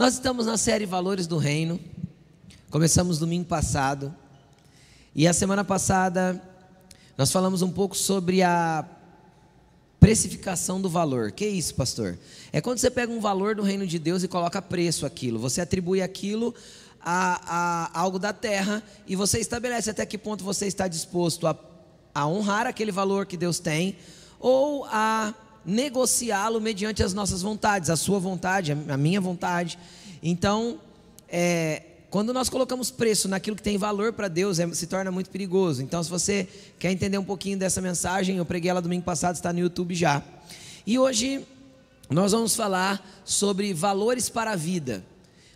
Nós estamos na série Valores do Reino. Começamos domingo passado. E a semana passada nós falamos um pouco sobre a precificação do valor. Que é isso, pastor? É quando você pega um valor do reino de Deus e coloca preço aquilo. Você atribui aquilo a, a algo da terra e você estabelece até que ponto você está disposto a, a honrar aquele valor que Deus tem ou a negociá-lo mediante as nossas vontades, a sua vontade, a minha vontade. Então, é, quando nós colocamos preço naquilo que tem valor para Deus, é, se torna muito perigoso. Então, se você quer entender um pouquinho dessa mensagem, eu preguei ela domingo passado, está no YouTube já. E hoje nós vamos falar sobre valores para a vida.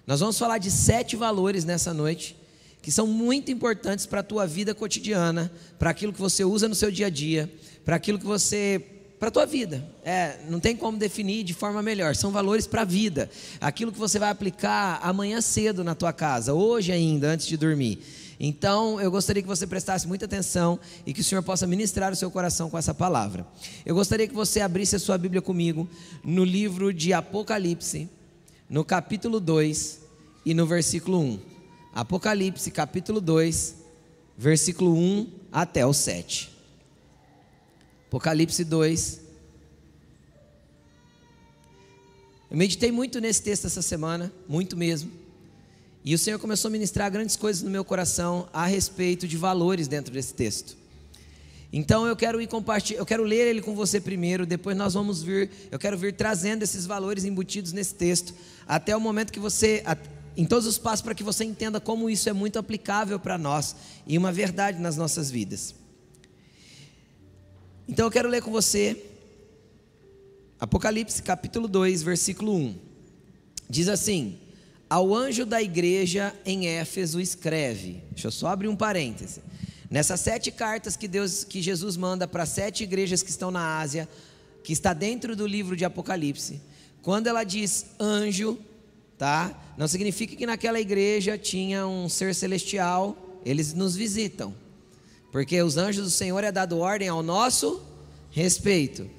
Nós vamos falar de sete valores nessa noite que são muito importantes para a tua vida cotidiana, para aquilo que você usa no seu dia a dia, para aquilo que você para a tua vida. É, não tem como definir de forma melhor. São valores para a vida. Aquilo que você vai aplicar amanhã cedo na tua casa, hoje ainda, antes de dormir. Então, eu gostaria que você prestasse muita atenção e que o Senhor possa ministrar o seu coração com essa palavra. Eu gostaria que você abrisse a sua Bíblia comigo no livro de Apocalipse, no capítulo 2 e no versículo 1. Apocalipse, capítulo 2, versículo 1 até o 7. Apocalipse 2. Eu meditei muito nesse texto essa semana, muito mesmo. E o Senhor começou a ministrar grandes coisas no meu coração a respeito de valores dentro desse texto. Então eu quero ir compartilhar, eu quero ler ele com você primeiro, depois nós vamos vir, eu quero vir trazendo esses valores embutidos nesse texto, até o momento que você, em todos os passos, para que você entenda como isso é muito aplicável para nós e uma verdade nas nossas vidas. Então eu quero ler com você Apocalipse capítulo 2, versículo 1. Diz assim: Ao anjo da igreja em Éfeso escreve. Deixa eu só abrir um parêntese. Nessas sete cartas que Deus, que Jesus manda para sete igrejas que estão na Ásia, que está dentro do livro de Apocalipse, quando ela diz anjo, tá? Não significa que naquela igreja tinha um ser celestial, eles nos visitam. Porque os anjos do Senhor é dado ordem ao nosso respeito.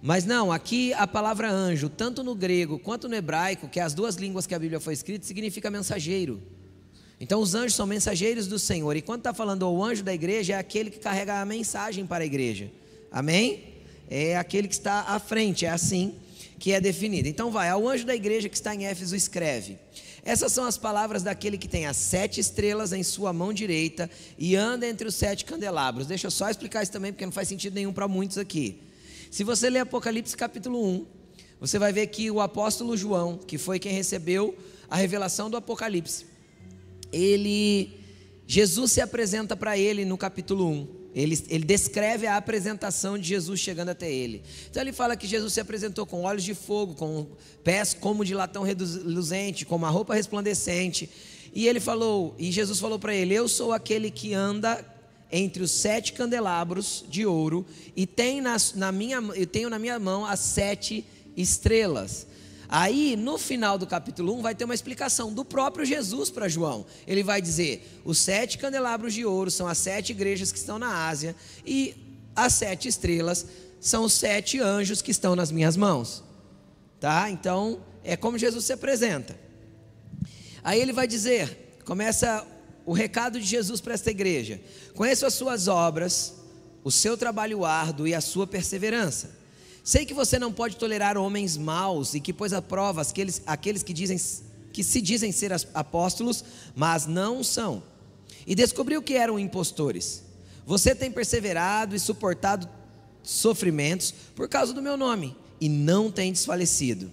Mas não, aqui a palavra anjo, tanto no grego quanto no hebraico, que é as duas línguas que a Bíblia foi escrita, significa mensageiro. Então os anjos são mensageiros do Senhor. E quando está falando o anjo da igreja, é aquele que carrega a mensagem para a igreja. Amém? É aquele que está à frente, é assim que é definido. Então vai, ao anjo da igreja que está em Éfeso escreve: essas são as palavras daquele que tem as sete estrelas em sua mão direita e anda entre os sete candelabros. Deixa eu só explicar isso também, porque não faz sentido nenhum para muitos aqui. Se você ler Apocalipse capítulo 1, você vai ver que o apóstolo João, que foi quem recebeu a revelação do Apocalipse, ele, Jesus se apresenta para ele no capítulo 1. Ele, ele, descreve a apresentação de Jesus chegando até ele. Então ele fala que Jesus se apresentou com olhos de fogo, com pés como de latão reluzente, com uma roupa resplandecente. E ele falou, e Jesus falou para ele: Eu sou aquele que anda entre os sete candelabros de ouro e tem na, minha, eu tenho na minha mão as sete estrelas. Aí, no final do capítulo 1, vai ter uma explicação do próprio Jesus para João. Ele vai dizer: os sete candelabros de ouro são as sete igrejas que estão na Ásia, e as sete estrelas são os sete anjos que estão nas minhas mãos. Tá? Então, é como Jesus se apresenta. Aí ele vai dizer: começa o recado de Jesus para esta igreja: conheço as suas obras, o seu trabalho árduo e a sua perseverança Sei que você não pode tolerar homens maus e que pôs a prova aqueles, aqueles que, dizem, que se dizem ser apóstolos, mas não são. E descobriu que eram impostores. Você tem perseverado e suportado sofrimentos por causa do meu nome e não tem desfalecido.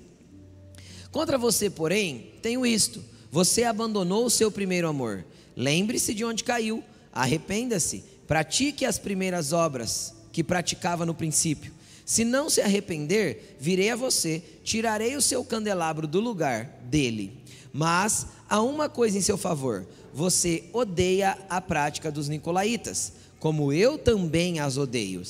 Contra você, porém, tenho isto: você abandonou o seu primeiro amor. Lembre-se de onde caiu, arrependa-se, pratique as primeiras obras que praticava no princípio. Se não se arrepender, virei a você, tirarei o seu candelabro do lugar dele. Mas há uma coisa em seu favor: você odeia a prática dos nicolaítas, como eu também as odeio.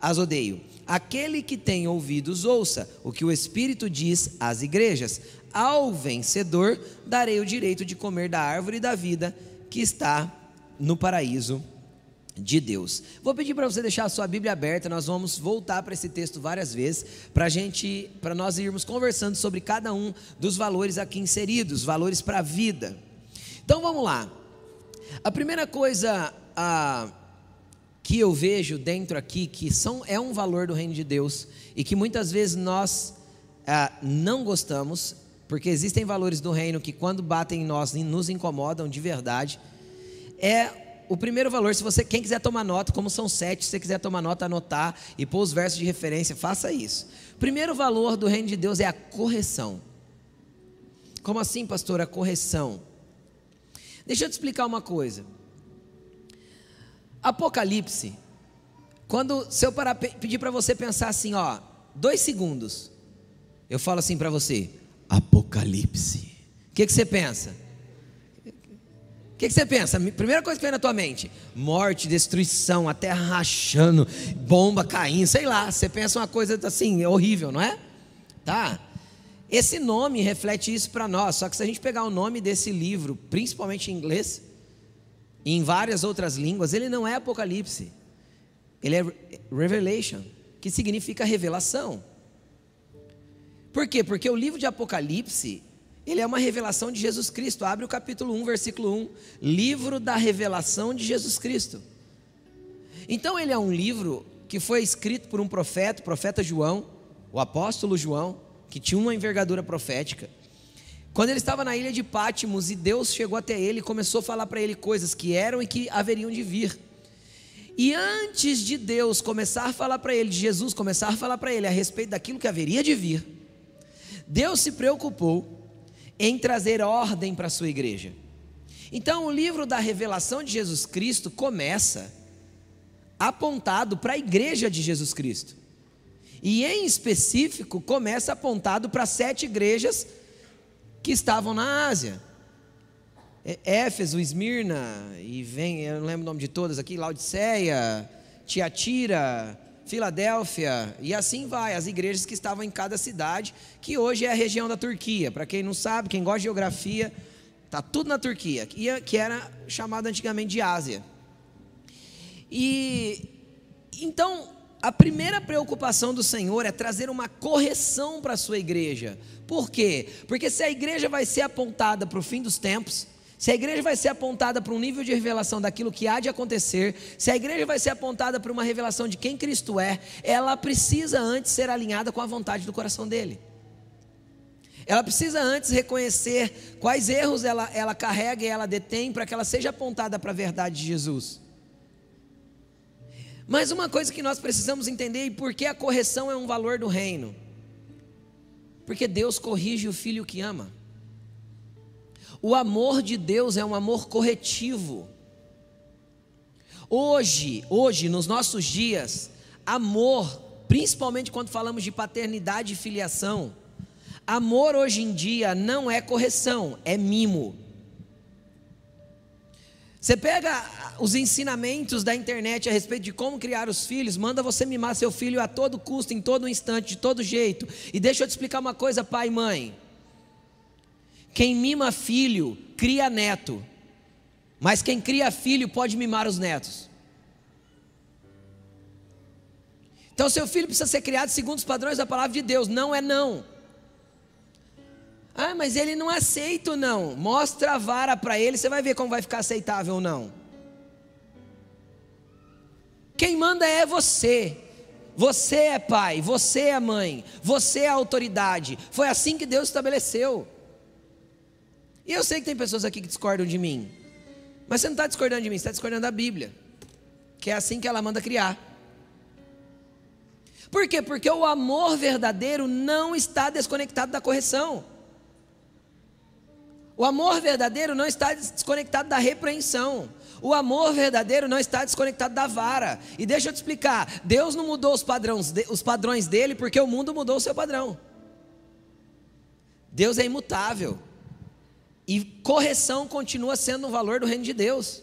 As odeio. Aquele que tem ouvidos, ouça o que o Espírito diz às igrejas. Ao vencedor darei o direito de comer da árvore da vida que está no paraíso de Deus. Vou pedir para você deixar a sua Bíblia aberta, nós vamos voltar para esse texto várias vezes, para gente, para nós irmos conversando sobre cada um dos valores aqui inseridos, valores para a vida. Então vamos lá. A primeira coisa a, que eu vejo dentro aqui, que são, é um valor do reino de Deus, e que muitas vezes nós a, não gostamos, porque existem valores do reino que quando batem em nós nos incomodam de verdade, é o primeiro valor, se você, quem quiser tomar nota, como são sete, se você quiser tomar nota, anotar e pôr os versos de referência, faça isso. Primeiro valor do reino de Deus é a correção. Como assim, pastor? A correção. Deixa eu te explicar uma coisa. Apocalipse, quando se eu parar, pedir para você pensar assim, ó, dois segundos, eu falo assim para você, Apocalipse. O que, que você pensa? O que, que, você pensa? Primeira coisa que vem na tua mente: morte, destruição, a terra rachando, bomba caindo, sei lá. Você pensa uma coisa assim, horrível, não é? Tá? Esse nome reflete isso para nós. Só que se a gente pegar o nome desse livro, principalmente em inglês, e em várias outras línguas, ele não é Apocalipse. Ele é Revelation, que significa revelação. Por quê? Porque o livro de Apocalipse ele é uma revelação de Jesus Cristo. Abre o capítulo 1, versículo 1. Livro da revelação de Jesus Cristo. Então, ele é um livro que foi escrito por um profeta, o profeta João, o apóstolo João, que tinha uma envergadura profética. Quando ele estava na ilha de Pátimos e Deus chegou até ele e começou a falar para ele coisas que eram e que haveriam de vir. E antes de Deus começar a falar para ele, de Jesus começar a falar para ele a respeito daquilo que haveria de vir, Deus se preocupou em trazer ordem para a sua igreja. Então, o livro da revelação de Jesus Cristo começa apontado para a igreja de Jesus Cristo. E em específico, começa apontado para sete igrejas que estavam na Ásia. É, Éfeso, Esmirna, e vem, eu não lembro o nome de todas aqui, Laodiceia, Tiatira, Filadélfia, e assim vai, as igrejas que estavam em cada cidade, que hoje é a região da Turquia. Para quem não sabe, quem gosta de geografia, está tudo na Turquia, que era chamada antigamente de Ásia. E então, a primeira preocupação do Senhor é trazer uma correção para a sua igreja. Por quê? Porque se a igreja vai ser apontada para o fim dos tempos, se a igreja vai ser apontada para um nível de revelação daquilo que há de acontecer, se a igreja vai ser apontada para uma revelação de quem Cristo é, ela precisa antes ser alinhada com a vontade do coração dele. Ela precisa antes reconhecer quais erros ela, ela carrega e ela detém para que ela seja apontada para a verdade de Jesus. Mas uma coisa que nós precisamos entender e por que a correção é um valor do reino. Porque Deus corrige o filho que ama. O amor de Deus é um amor corretivo. Hoje, hoje, nos nossos dias, amor, principalmente quando falamos de paternidade e filiação, amor hoje em dia não é correção, é mimo. Você pega os ensinamentos da internet a respeito de como criar os filhos, manda você mimar seu filho a todo custo, em todo instante, de todo jeito. E deixa eu te explicar uma coisa, pai e mãe. Quem mima filho, cria neto. Mas quem cria filho pode mimar os netos. Então, seu filho precisa ser criado segundo os padrões da palavra de Deus. Não é não. Ah, mas ele não aceita não. Mostra a vara para ele, você vai ver como vai ficar aceitável ou não. Quem manda é você. Você é pai, você é mãe, você é autoridade. Foi assim que Deus estabeleceu. E eu sei que tem pessoas aqui que discordam de mim. Mas você não está discordando de mim, você está discordando da Bíblia. Que é assim que ela manda criar. Por quê? Porque o amor verdadeiro não está desconectado da correção. O amor verdadeiro não está desconectado da repreensão. O amor verdadeiro não está desconectado da vara. E deixa eu te explicar: Deus não mudou os padrões, os padrões dele porque o mundo mudou o seu padrão. Deus é imutável. E correção continua sendo um valor do reino de Deus.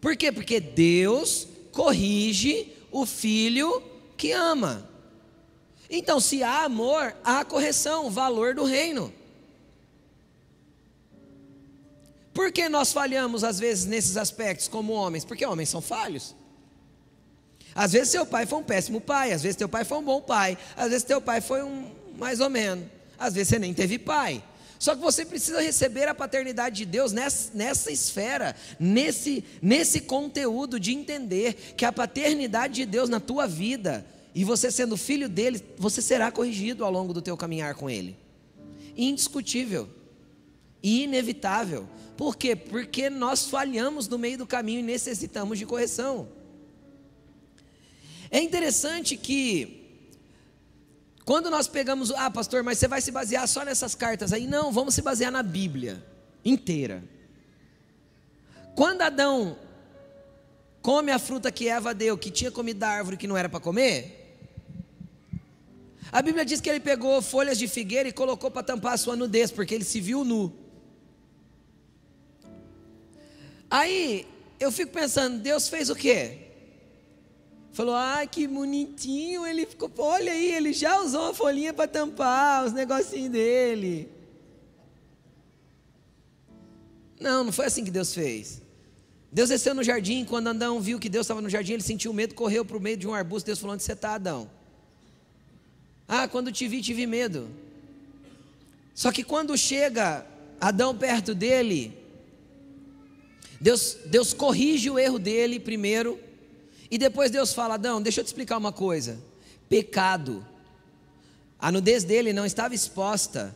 Por quê? Porque Deus corrige o filho que ama. Então, se há amor, há correção, valor do reino. Por que nós falhamos às vezes nesses aspectos como homens? Porque homens são falhos. Às vezes seu pai foi um péssimo pai, às vezes teu pai foi um bom pai, às vezes teu pai foi um mais ou menos, às vezes você nem teve pai. Só que você precisa receber a paternidade de Deus nessa, nessa esfera, nesse, nesse conteúdo de entender que a paternidade de Deus na tua vida, e você sendo filho dele, você será corrigido ao longo do teu caminhar com ele. Indiscutível e inevitável. Por quê? Porque nós falhamos no meio do caminho e necessitamos de correção. É interessante que, quando nós pegamos, ah, pastor, mas você vai se basear só nessas cartas aí? Não, vamos se basear na Bíblia inteira. Quando Adão come a fruta que Eva deu, que tinha comido da árvore que não era para comer, a Bíblia diz que ele pegou folhas de figueira e colocou para tampar a sua nudez, porque ele se viu nu. Aí eu fico pensando, Deus fez o quê? Falou, ah, que bonitinho, ele ficou, olha aí, ele já usou uma folhinha para tampar os negocinhos dele. Não, não foi assim que Deus fez. Deus desceu no jardim, quando Adão viu que Deus estava no jardim, ele sentiu medo, correu para o meio de um arbusto, Deus falou, onde você está, Adão? Ah, quando te vi, tive medo. Só que quando chega Adão perto dele, Deus, Deus corrige o erro dele primeiro, e depois Deus fala: Adão, deixa eu te explicar uma coisa. Pecado, a nudez dele não estava exposta.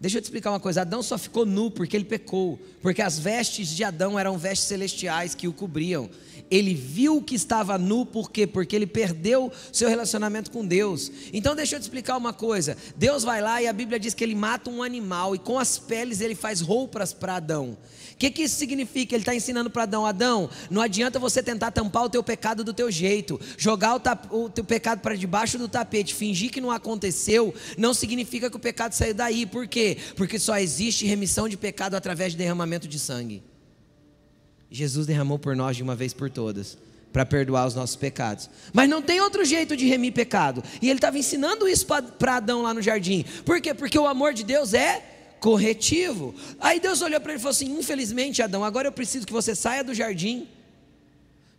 Deixa eu te explicar uma coisa: Adão só ficou nu porque ele pecou, porque as vestes de Adão eram vestes celestiais que o cobriam. Ele viu que estava nu, por quê? Porque ele perdeu seu relacionamento com Deus. Então deixa eu te explicar uma coisa: Deus vai lá e a Bíblia diz que ele mata um animal e com as peles ele faz roupas para Adão. O que, que isso significa? Ele está ensinando para Adão: Adão, não adianta você tentar tampar o teu pecado do teu jeito, jogar o, o teu pecado para debaixo do tapete, fingir que não aconteceu, não significa que o pecado saiu daí. Por quê? Porque só existe remissão de pecado através de derramamento de sangue. Jesus derramou por nós de uma vez por todas para perdoar os nossos pecados. Mas não tem outro jeito de remir pecado. E ele estava ensinando isso para Adão lá no jardim. Por quê? Porque o amor de Deus é corretivo. Aí Deus olhou para ele e falou assim: Infelizmente, Adão, agora eu preciso que você saia do jardim.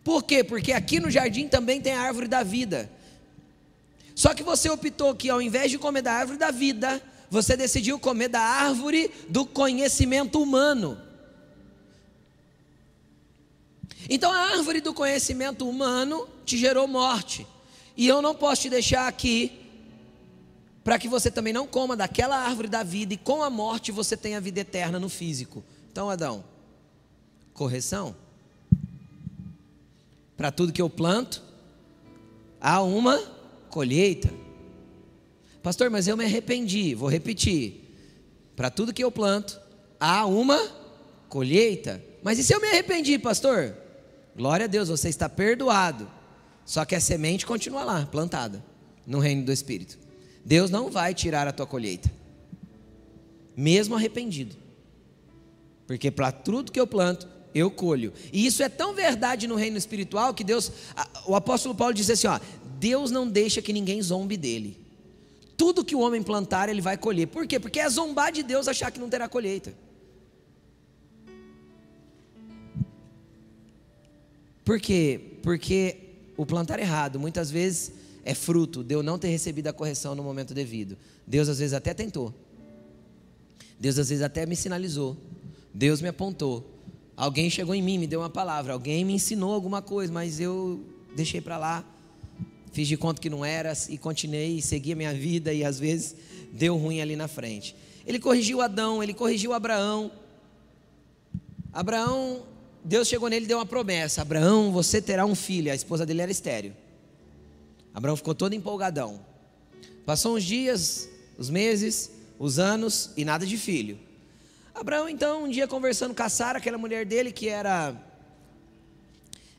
Por quê? Porque aqui no jardim também tem a árvore da vida. Só que você optou que ao invés de comer da árvore da vida, você decidiu comer da árvore do conhecimento humano. Então a árvore do conhecimento humano te gerou morte. E eu não posso te deixar aqui para que você também não coma daquela árvore da vida e com a morte você tenha vida eterna no físico. Então, Adão, correção. Para tudo que eu planto, há uma colheita. Pastor, mas eu me arrependi. Vou repetir. Para tudo que eu planto, há uma colheita. Mas e se eu me arrependi, pastor? Glória a Deus, você está perdoado. Só que a semente continua lá, plantada, no reino do Espírito. Deus não vai tirar a tua colheita, mesmo arrependido, porque para tudo que eu planto, eu colho. E isso é tão verdade no reino espiritual que Deus, o apóstolo Paulo diz assim: ó, Deus não deixa que ninguém zombe dele. Tudo que o homem plantar, ele vai colher. Por quê? Porque é zombar de Deus achar que não terá colheita. Por quê? Porque o plantar errado, muitas vezes é fruto de eu não ter recebido a correção no momento devido. Deus às vezes até tentou. Deus às vezes até me sinalizou. Deus me apontou. Alguém chegou em mim, me deu uma palavra. Alguém me ensinou alguma coisa, mas eu deixei para lá. Fiz de conta que não era e continuei, segui a minha vida e às vezes deu ruim ali na frente. Ele corrigiu Adão, ele corrigiu Abraão. Abraão, Deus chegou nele e deu uma promessa: Abraão, você terá um filho. A esposa dele era estéreo. Abraão ficou todo empolgadão. Passou uns dias, os meses, os anos e nada de filho. Abraão, então, um dia conversando com a Sara, aquela mulher dele que era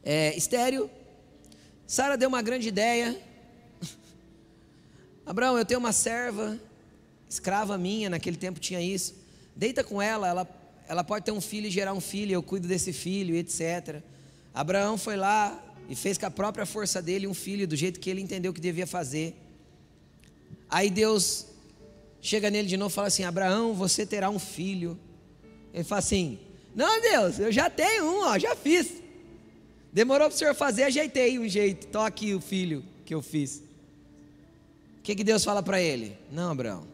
é, estéreo, Sara deu uma grande ideia. Abraão, eu tenho uma serva, escrava minha, naquele tempo tinha isso. Deita com ela, ela, ela pode ter um filho e gerar um filho, eu cuido desse filho, etc. Abraão foi lá, e fez com a própria força dele um filho do jeito que ele entendeu que devia fazer. Aí Deus chega nele de novo e fala assim: Abraão, você terá um filho. Ele fala assim: Não, Deus, eu já tenho um, ó, já fiz. Demorou para o senhor fazer, ajeitei um jeito. Tô aqui o filho que eu fiz. O que, que Deus fala para ele? Não, Abraão.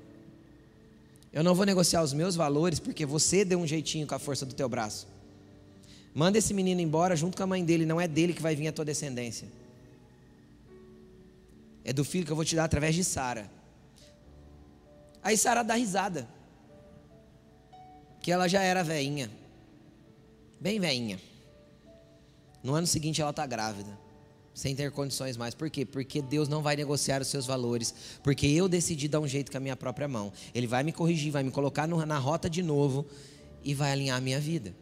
Eu não vou negociar os meus valores porque você deu um jeitinho com a força do teu braço. Manda esse menino embora junto com a mãe dele, não é dele que vai vir a tua descendência. É do filho que eu vou te dar através de Sara. Aí Sara dá risada. Que ela já era veinha. Bem veinha. No ano seguinte ela está grávida. Sem ter condições mais. Por quê? Porque Deus não vai negociar os seus valores. Porque eu decidi dar um jeito com a minha própria mão. Ele vai me corrigir, vai me colocar na rota de novo e vai alinhar a minha vida.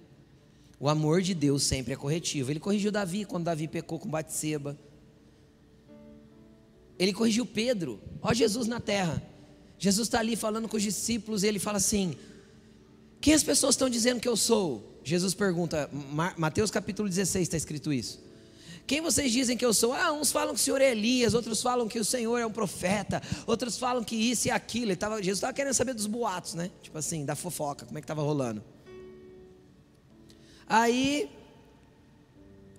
O amor de Deus sempre é corretivo. Ele corrigiu Davi quando Davi pecou com Batseba. Ele corrigiu Pedro. Ó Jesus na terra. Jesus está ali falando com os discípulos e ele fala assim: Quem as pessoas estão dizendo que eu sou? Jesus pergunta, Mateus capítulo 16 está escrito isso. Quem vocês dizem que eu sou? Ah, uns falam que o Senhor é Elias, outros falam que o Senhor é um profeta, outros falam que isso e aquilo. Tava, Jesus estava querendo saber dos boatos, né? Tipo assim, da fofoca, como é que estava rolando. Aí,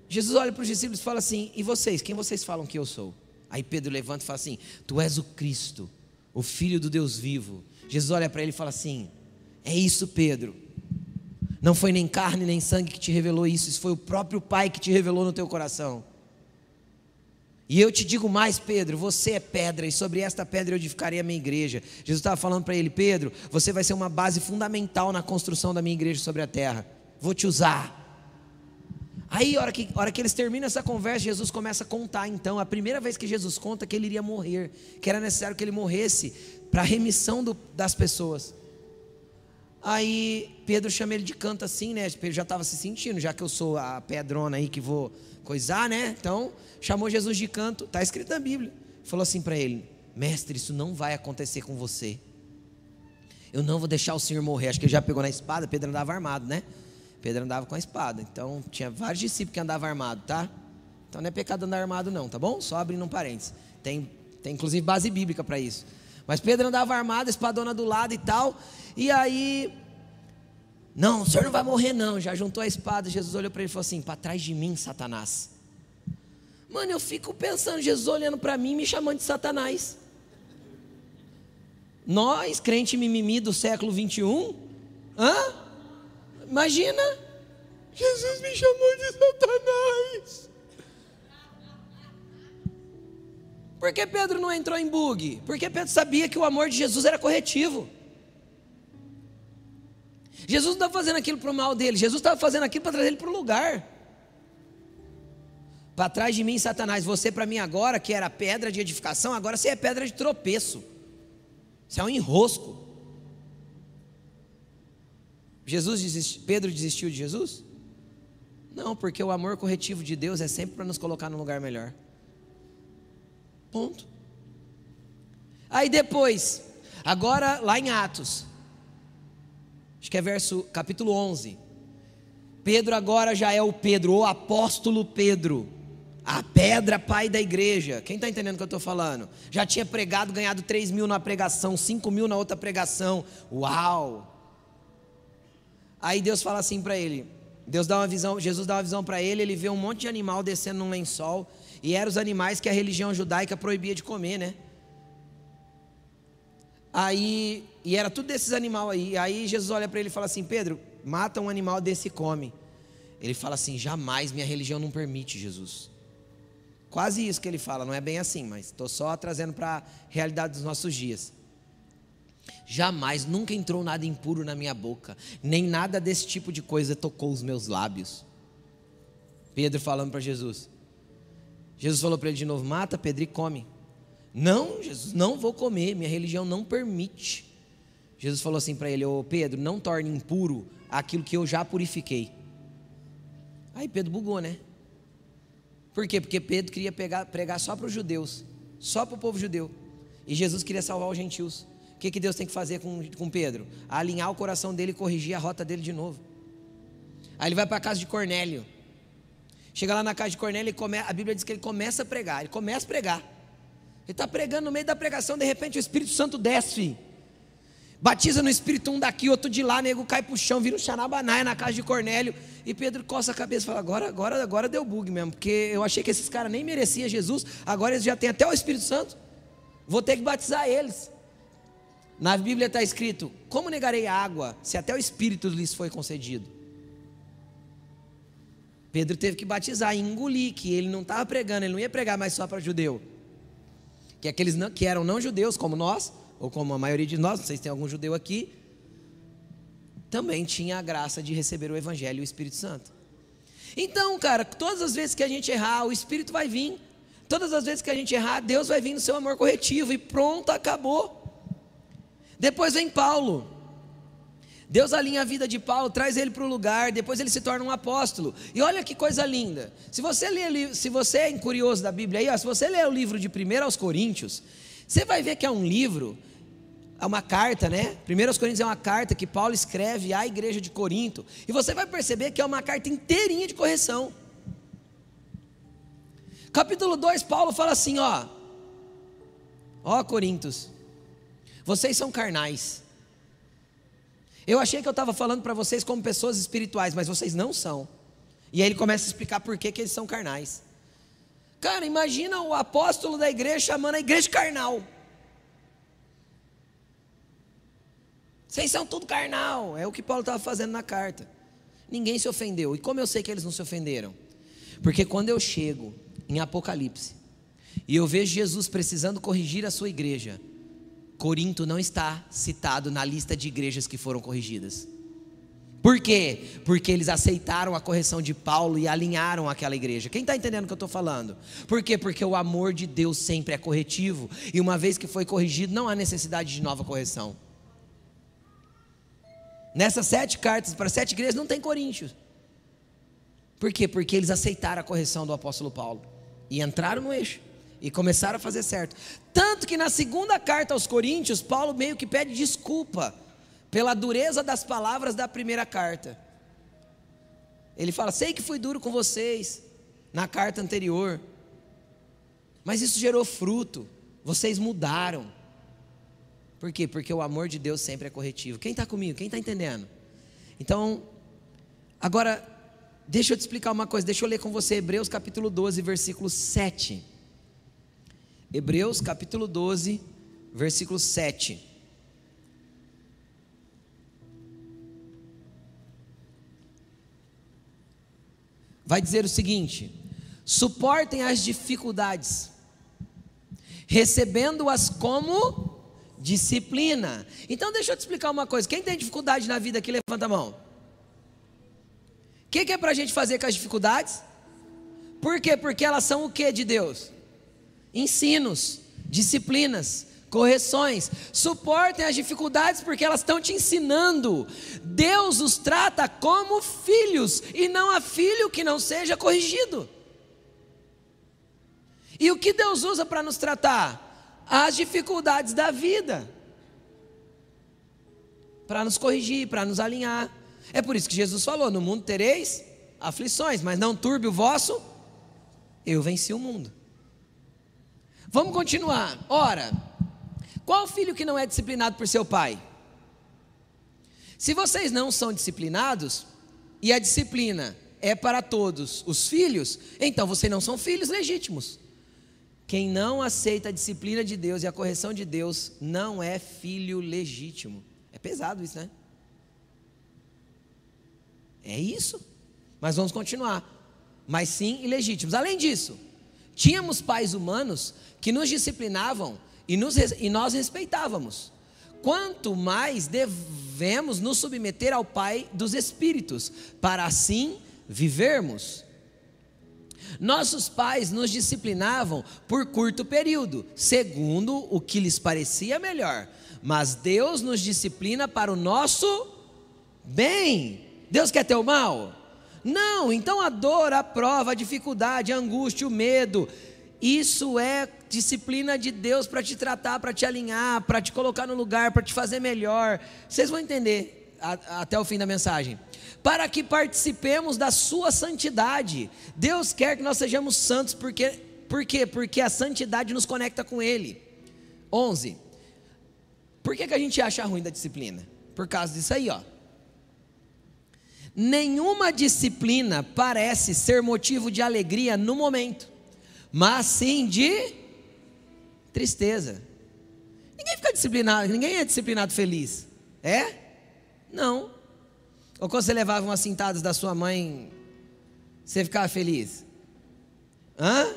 Jesus olha para os discípulos e fala assim: E vocês, quem vocês falam que eu sou? Aí Pedro levanta e fala assim: Tu és o Cristo, o Filho do Deus vivo. Jesus olha para ele e fala assim: É isso, Pedro. Não foi nem carne nem sangue que te revelou isso, isso foi o próprio Pai que te revelou no teu coração. E eu te digo mais, Pedro, você é pedra, e sobre esta pedra eu edificarei a minha igreja. Jesus estava falando para ele, Pedro, você vai ser uma base fundamental na construção da minha igreja sobre a terra vou te usar. Aí, hora que, hora que eles terminam essa conversa, Jesus começa a contar. Então, a primeira vez que Jesus conta que ele iria morrer, que era necessário que ele morresse para a remissão do, das pessoas. Aí Pedro chama ele de canto assim, né? Pedro já estava se sentindo, já que eu sou a pedrona aí que vou coisar, né? Então, chamou Jesus de canto, está escrito na Bíblia. Falou assim para ele: Mestre, isso não vai acontecer com você. Eu não vou deixar o Senhor morrer. Acho que ele já pegou na espada, Pedro andava armado, né? Pedro andava com a espada. Então tinha vários discípulos que andavam armados, tá? Então não é pecado andar armado, não, tá bom? Só abrindo um parênteses. Tem, tem inclusive base bíblica para isso. Mas Pedro andava armado, espadona do lado e tal. E aí, não, o senhor não vai morrer, não. Já juntou a espada. Jesus olhou para ele e falou assim: para trás de mim, Satanás. Mano, eu fico pensando, Jesus olhando para mim, me chamando de Satanás. Nós, crente mimimi do século 21, hã? Imagina, Jesus me chamou de Satanás. Por que Pedro não entrou em bug? Porque Pedro sabia que o amor de Jesus era corretivo. Jesus não estava fazendo aquilo para o mal dele, Jesus estava fazendo aquilo para trazer ele para o lugar. Para trás de mim, Satanás, você para mim agora, que era pedra de edificação, agora você é pedra de tropeço. Você é um enrosco. Jesus desist... Pedro desistiu de Jesus? Não, porque o amor corretivo de Deus é sempre para nos colocar num lugar melhor. Ponto. Aí depois, agora lá em Atos, acho que é verso capítulo 11. Pedro agora já é o Pedro, o apóstolo Pedro, a pedra pai da igreja. Quem está entendendo o que eu estou falando? Já tinha pregado, ganhado 3 mil na pregação, 5 mil na outra pregação. Uau! Aí Deus fala assim para ele. Deus dá uma visão, Jesus dá uma visão para ele, ele vê um monte de animal descendo num lençol, e eram os animais que a religião judaica proibia de comer, né? Aí, e era tudo desses animais aí. Aí Jesus olha para ele e fala assim: Pedro, mata um animal desse e come. Ele fala assim: jamais minha religião não permite, Jesus. Quase isso que ele fala, não é bem assim, mas estou só trazendo para a realidade dos nossos dias. Jamais, nunca entrou nada impuro na minha boca, nem nada desse tipo de coisa tocou os meus lábios. Pedro falando para Jesus. Jesus falou para ele de novo: mata Pedro e come. Não, Jesus, não vou comer, minha religião não permite. Jesus falou assim para ele: Ô Pedro, não torne impuro aquilo que eu já purifiquei. Aí Pedro bugou, né? Por quê? Porque Pedro queria pegar, pregar só para os judeus, só para o povo judeu. E Jesus queria salvar os gentios que, que Deus tem que fazer com, com Pedro? Alinhar o coração dele e corrigir a rota dele de novo. Aí ele vai para a casa de Cornélio. Chega lá na casa de Cornélio e come, a Bíblia diz que ele começa a pregar. Ele começa a pregar. Ele está pregando no meio da pregação, de repente o Espírito Santo desce. Batiza no Espírito um daqui, outro de lá, nego cai pro chão, vira um xanabanaia na casa de Cornélio. E Pedro coça a cabeça e fala: agora, agora, agora deu bug mesmo, porque eu achei que esses caras nem mereciam Jesus, agora eles já têm até o Espírito Santo. Vou ter que batizar eles. Na Bíblia está escrito: Como negarei água se até o Espírito lhes foi concedido? Pedro teve que batizar e engolir que ele não estava pregando, ele não ia pregar mais só para judeu. Que aqueles não, que eram não judeus, como nós, ou como a maioria de nós, não sei se tem algum judeu aqui, também tinha a graça de receber o Evangelho e o Espírito Santo. Então, cara, todas as vezes que a gente errar, o Espírito vai vir. Todas as vezes que a gente errar, Deus vai vir no seu amor corretivo e pronto, acabou. Depois vem Paulo. Deus alinha a vida de Paulo, traz ele para o lugar, depois ele se torna um apóstolo. E olha que coisa linda. Se você lê, se você é curioso da Bíblia aí, ó, se você ler o livro de 1 aos Coríntios, você vai ver que é um livro é uma carta, né? Primeiro aos Coríntios é uma carta que Paulo escreve à igreja de Corinto. E você vai perceber que é uma carta inteirinha de correção. Capítulo 2, Paulo fala assim, ó. Ó Corintos, vocês são carnais. Eu achei que eu estava falando para vocês como pessoas espirituais, mas vocês não são. E aí ele começa a explicar por que, que eles são carnais. Cara, imagina o apóstolo da igreja chamando a igreja carnal. Vocês são tudo carnal. É o que Paulo estava fazendo na carta. Ninguém se ofendeu. E como eu sei que eles não se ofenderam? Porque quando eu chego em Apocalipse e eu vejo Jesus precisando corrigir a sua igreja, Corinto não está citado na lista de igrejas que foram corrigidas. Por quê? Porque eles aceitaram a correção de Paulo e alinharam aquela igreja. Quem está entendendo o que eu estou falando? Por quê? Porque o amor de Deus sempre é corretivo. E uma vez que foi corrigido, não há necessidade de nova correção. Nessas sete cartas para sete igrejas não tem Coríntios. Por quê? Porque eles aceitaram a correção do apóstolo Paulo e entraram no eixo e começaram a fazer certo. Tanto que na segunda carta aos Coríntios, Paulo meio que pede desculpa pela dureza das palavras da primeira carta. Ele fala: Sei que fui duro com vocês na carta anterior, mas isso gerou fruto, vocês mudaram. Por quê? Porque o amor de Deus sempre é corretivo. Quem está comigo? Quem está entendendo? Então, agora, deixa eu te explicar uma coisa. Deixa eu ler com você Hebreus capítulo 12, versículo 7. Hebreus capítulo 12, versículo 7. Vai dizer o seguinte: suportem as dificuldades, recebendo-as como disciplina. Então deixa eu te explicar uma coisa. Quem tem dificuldade na vida aqui, levanta a mão. O que, que é para a gente fazer com as dificuldades? Por quê? Porque elas são o que de Deus? Ensinos, disciplinas, correções. Suportem as dificuldades porque elas estão te ensinando. Deus os trata como filhos e não a filho que não seja corrigido. E o que Deus usa para nos tratar? as dificuldades da vida para nos corrigir, para nos alinhar. É por isso que Jesus falou: No mundo tereis aflições, mas não turbe o vosso, eu venci o mundo. Vamos continuar. Ora, qual filho que não é disciplinado por seu pai? Se vocês não são disciplinados, e a disciplina é para todos os filhos, então vocês não são filhos legítimos. Quem não aceita a disciplina de Deus e a correção de Deus não é filho legítimo. É pesado isso, né? É isso. Mas vamos continuar. Mas sim ilegítimos. Além disso, tínhamos pais humanos que nos disciplinavam e, nos, e nós respeitávamos. Quanto mais devemos nos submeter ao Pai dos Espíritos, para assim vivermos. Nossos pais nos disciplinavam por curto período, segundo o que lhes parecia melhor, mas Deus nos disciplina para o nosso bem. Deus quer teu mal? Não, então a dor, a prova, a dificuldade, a angústia, o medo, isso é disciplina de Deus para te tratar, para te alinhar, para te colocar no lugar, para te fazer melhor. Vocês vão entender até o fim da mensagem para que participemos da sua santidade. Deus quer que nós sejamos santos, porque, por quê? Porque a santidade nos conecta com Ele. 11. Por que, que a gente acha ruim da disciplina? Por causa disso aí, ó. Nenhuma disciplina parece ser motivo de alegria no momento, mas sim de tristeza. Ninguém fica disciplinado, ninguém é disciplinado feliz. É? Não. Ou quando você levava umas cintadas da sua mãe, você ficava feliz? Hã?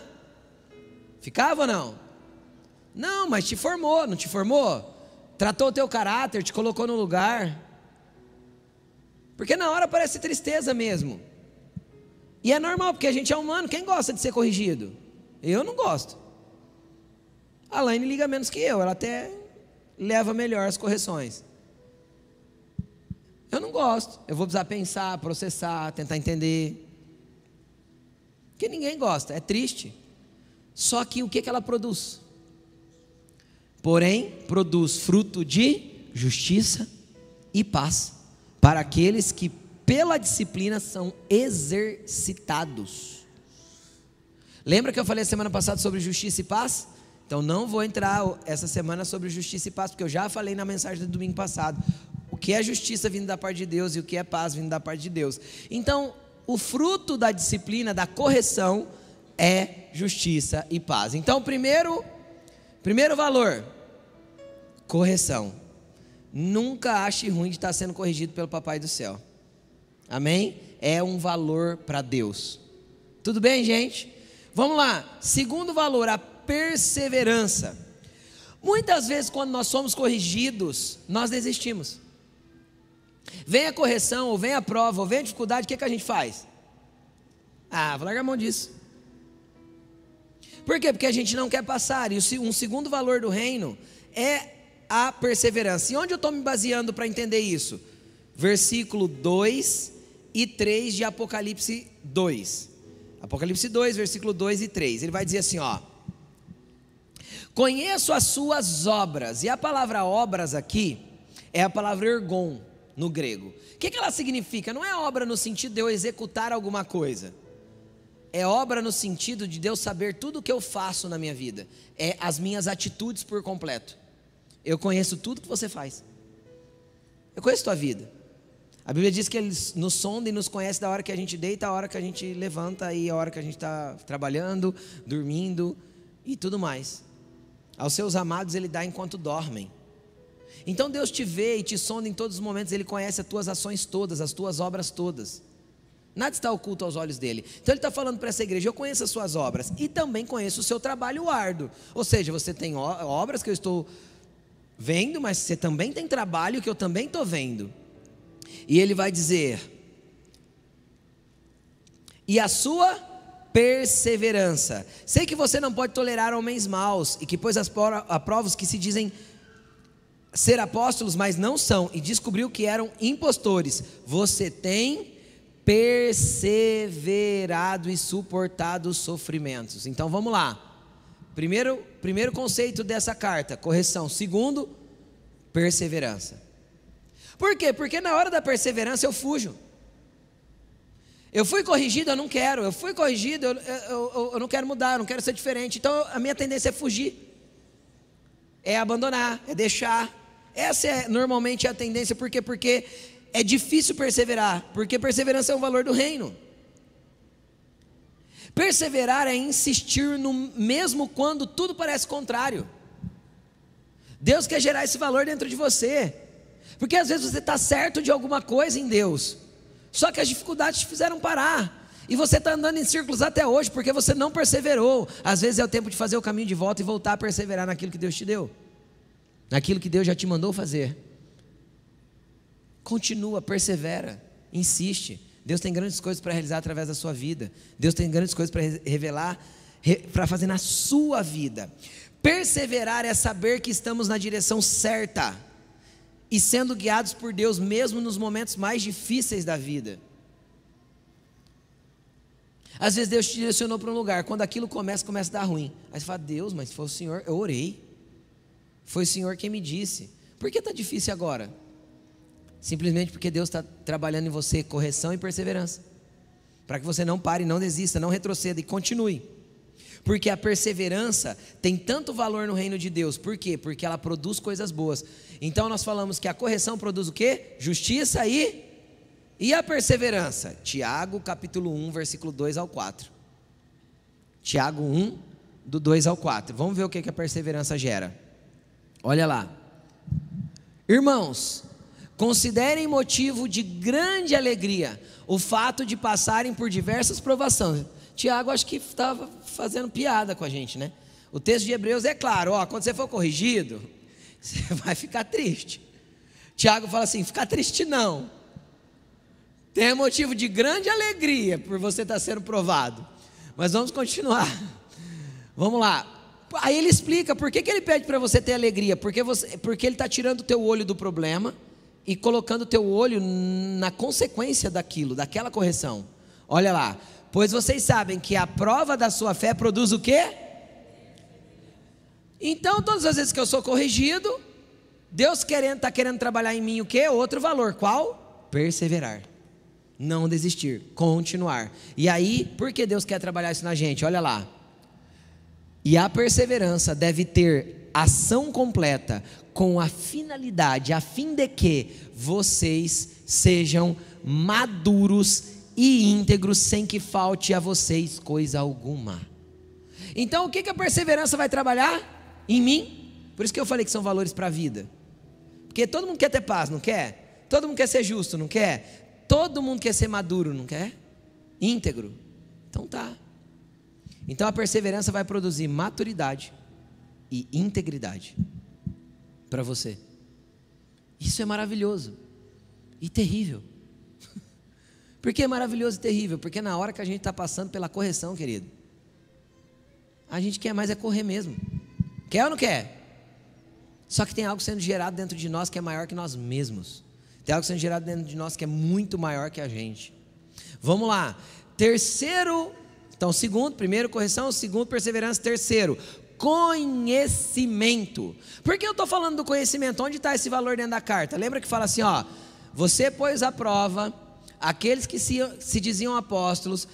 Ficava ou não? Não, mas te formou, não te formou? Tratou o teu caráter, te colocou no lugar. Porque na hora parece tristeza mesmo. E é normal, porque a gente é humano. Quem gosta de ser corrigido? Eu não gosto. A Laine liga menos que eu, ela até leva melhor as correções. Eu não gosto. Eu vou precisar pensar, processar, tentar entender. Porque ninguém gosta, é triste. Só que o que, que ela produz? Porém, produz fruto de justiça e paz para aqueles que pela disciplina são exercitados. Lembra que eu falei semana passada sobre justiça e paz? Então não vou entrar essa semana sobre justiça e paz, porque eu já falei na mensagem do domingo passado. O que é justiça vindo da parte de Deus e o que é paz vindo da parte de Deus. Então, o fruto da disciplina, da correção, é justiça e paz. Então, primeiro, primeiro valor, correção. Nunca ache ruim de estar sendo corrigido pelo Papai do Céu. Amém? É um valor para Deus. Tudo bem, gente? Vamos lá. Segundo valor, a perseverança. Muitas vezes, quando nós somos corrigidos, nós desistimos. Vem a correção, ou vem a prova, ou vem a dificuldade, o que, que a gente faz? Ah, vou largar a mão disso. Por quê? Porque a gente não quer passar. E um segundo valor do reino é a perseverança. E onde eu estou me baseando para entender isso? Versículo 2 e 3 de Apocalipse 2. Apocalipse 2, versículo 2 e 3. Ele vai dizer assim, ó: Conheço as suas obras. E a palavra obras aqui é a palavra ergon no grego. O que, que ela significa? Não é obra no sentido de eu executar alguma coisa. É obra no sentido de Deus saber tudo o que eu faço na minha vida. É as minhas atitudes por completo. Eu conheço tudo que você faz. Eu conheço a tua vida. A Bíblia diz que Ele nos sonda e nos conhece da hora que a gente deita, a hora que a gente levanta e a hora que a gente está trabalhando, dormindo e tudo mais. Aos seus amados Ele dá enquanto dormem. Então Deus te vê e te sonda em todos os momentos, Ele conhece as tuas ações todas, as tuas obras todas. Nada está oculto aos olhos dele. Então ele está falando para essa igreja: eu conheço as suas obras e também conheço o seu trabalho árduo. Ou seja, você tem obras que eu estou vendo, mas você também tem trabalho que eu também estou vendo. E ele vai dizer: e a sua perseverança. Sei que você não pode tolerar homens maus e que pôs as provas que se dizem ser apóstolos, mas não são, e descobriu que eram impostores. Você tem perseverado e suportado os sofrimentos. Então vamos lá. Primeiro, primeiro conceito dessa carta, correção. Segundo, perseverança. Por quê? Porque na hora da perseverança eu fujo. Eu fui corrigido, eu não quero. Eu fui corrigido, eu, eu, eu não quero mudar, eu não quero ser diferente. Então a minha tendência é fugir, é abandonar, é deixar. Essa é normalmente a tendência, por quê? Porque é difícil perseverar, porque perseverança é um valor do reino. Perseverar é insistir no mesmo quando tudo parece contrário. Deus quer gerar esse valor dentro de você. Porque às vezes você está certo de alguma coisa em Deus, só que as dificuldades te fizeram parar. E você está andando em círculos até hoje porque você não perseverou. Às vezes é o tempo de fazer o caminho de volta e voltar a perseverar naquilo que Deus te deu, naquilo que Deus já te mandou fazer. Continua, persevera, insiste. Deus tem grandes coisas para realizar através da sua vida. Deus tem grandes coisas para revelar, para fazer na sua vida. Perseverar é saber que estamos na direção certa e sendo guiados por Deus, mesmo nos momentos mais difíceis da vida. Às vezes Deus te direcionou para um lugar, quando aquilo começa, começa a dar ruim. Aí você fala, Deus, mas foi o Senhor, eu orei. Foi o Senhor quem me disse. Por que está difícil agora? Simplesmente porque Deus está trabalhando em você correção e perseverança. Para que você não pare, não desista, não retroceda e continue. Porque a perseverança tem tanto valor no reino de Deus. Por quê? Porque ela produz coisas boas. Então nós falamos que a correção produz o quê? Justiça e e a perseverança? Tiago, capítulo 1, versículo 2 ao 4. Tiago 1, do 2 ao 4. Vamos ver o que, que a perseverança gera. Olha lá. Irmãos, considerem motivo de grande alegria o fato de passarem por diversas provações. Tiago acho que estava fazendo piada com a gente, né? O texto de Hebreus é claro, ó, quando você for corrigido, você vai ficar triste. Tiago fala assim: ficar triste não. Tem motivo de grande alegria por você estar sendo provado. Mas vamos continuar. Vamos lá. Aí ele explica por que, que ele pede para você ter alegria. Porque, você, porque ele está tirando o teu olho do problema e colocando o teu olho na consequência daquilo, daquela correção. Olha lá. Pois vocês sabem que a prova da sua fé produz o quê? Então, todas as vezes que eu sou corrigido, Deus querendo está querendo trabalhar em mim o quê? Outro valor. Qual? Perseverar. Não desistir, continuar. E aí, por que Deus quer trabalhar isso na gente? Olha lá. E a perseverança deve ter ação completa com a finalidade, a fim de que vocês sejam maduros e íntegros, sem que falte a vocês coisa alguma. Então, o que, que a perseverança vai trabalhar? Em mim. Por isso que eu falei que são valores para a vida. Porque todo mundo quer ter paz, não quer? Todo mundo quer ser justo, não quer? Todo mundo quer ser maduro, não quer? Íntegro. Então tá. Então a perseverança vai produzir maturidade e integridade para você. Isso é maravilhoso e terrível. Por que é maravilhoso e terrível? Porque na hora que a gente está passando pela correção, querido, a gente quer mais é correr mesmo. Quer ou não quer? Só que tem algo sendo gerado dentro de nós que é maior que nós mesmos. Tem algo sendo gerado dentro de nós que é muito maior que a gente. Vamos lá. Terceiro, então, segundo, primeiro, correção, segundo, perseverança, terceiro, conhecimento. Por que eu estou falando do conhecimento? Onde está esse valor dentro da carta? Lembra que fala assim, ó, você pôs à prova aqueles que se, se diziam apóstolos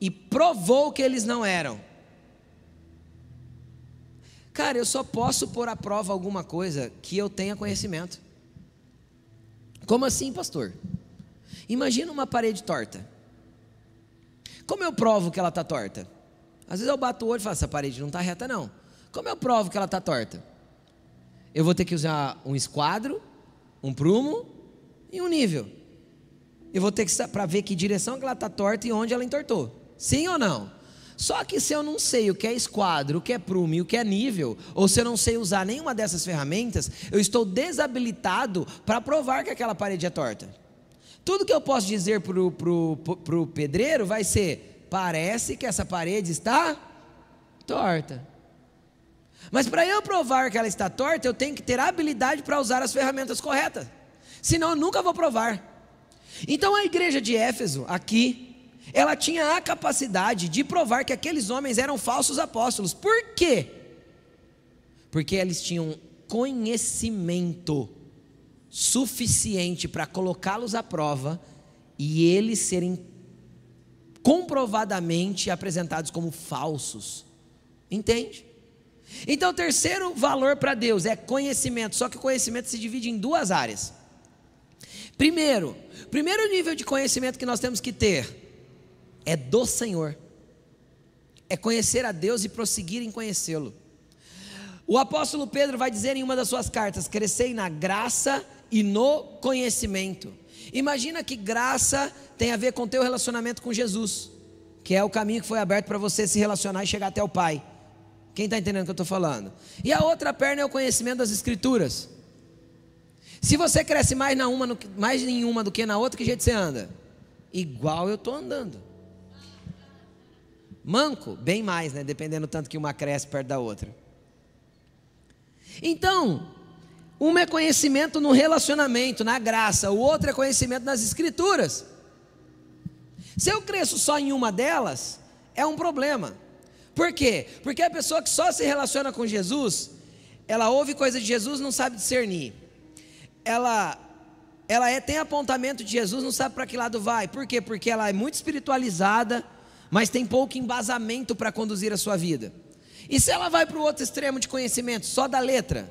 e provou que eles não eram. Cara, eu só posso pôr à prova alguma coisa que eu tenha conhecimento. Como assim, pastor? Imagina uma parede torta. Como eu provo que ela está torta? Às vezes eu bato o olho e falo, essa parede não está reta não. Como eu provo que ela está torta? Eu vou ter que usar um esquadro, um prumo e um nível. Eu vou ter que para ver que direção que ela está torta e onde ela entortou. Sim ou não? Só que se eu não sei o que é esquadro, o que é prumo e o que é nível, ou se eu não sei usar nenhuma dessas ferramentas, eu estou desabilitado para provar que aquela parede é torta. Tudo que eu posso dizer para o pedreiro vai ser: parece que essa parede está torta. Mas para eu provar que ela está torta, eu tenho que ter habilidade para usar as ferramentas corretas. Senão eu nunca vou provar. Então a igreja de Éfeso, aqui, ela tinha a capacidade de provar que aqueles homens eram falsos apóstolos. Por quê? Porque eles tinham conhecimento suficiente para colocá-los à prova e eles serem comprovadamente apresentados como falsos. Entende? Então, o terceiro valor para Deus é conhecimento, só que o conhecimento se divide em duas áreas. Primeiro, primeiro nível de conhecimento que nós temos que ter é do Senhor. É conhecer a Deus e prosseguir em conhecê-lo. O apóstolo Pedro vai dizer em uma das suas cartas: crescei na graça e no conhecimento. Imagina que graça tem a ver com teu relacionamento com Jesus, que é o caminho que foi aberto para você se relacionar e chegar até o Pai. Quem está entendendo o que eu estou falando? E a outra perna é o conhecimento das Escrituras. Se você cresce mais, na uma, mais em uma do que na outra, que jeito você anda? Igual eu estou andando. Manco, bem mais, né? Dependendo tanto que uma cresce perto da outra. Então, uma é conhecimento no relacionamento, na graça, o outro é conhecimento nas escrituras. Se eu cresço só em uma delas, é um problema. Por quê? Porque a pessoa que só se relaciona com Jesus, ela ouve coisa de Jesus, não sabe discernir. Ela ela é, tem apontamento de Jesus, não sabe para que lado vai. Por quê? Porque ela é muito espiritualizada, mas tem pouco embasamento para conduzir a sua vida. E se ela vai para o outro extremo de conhecimento, só da letra,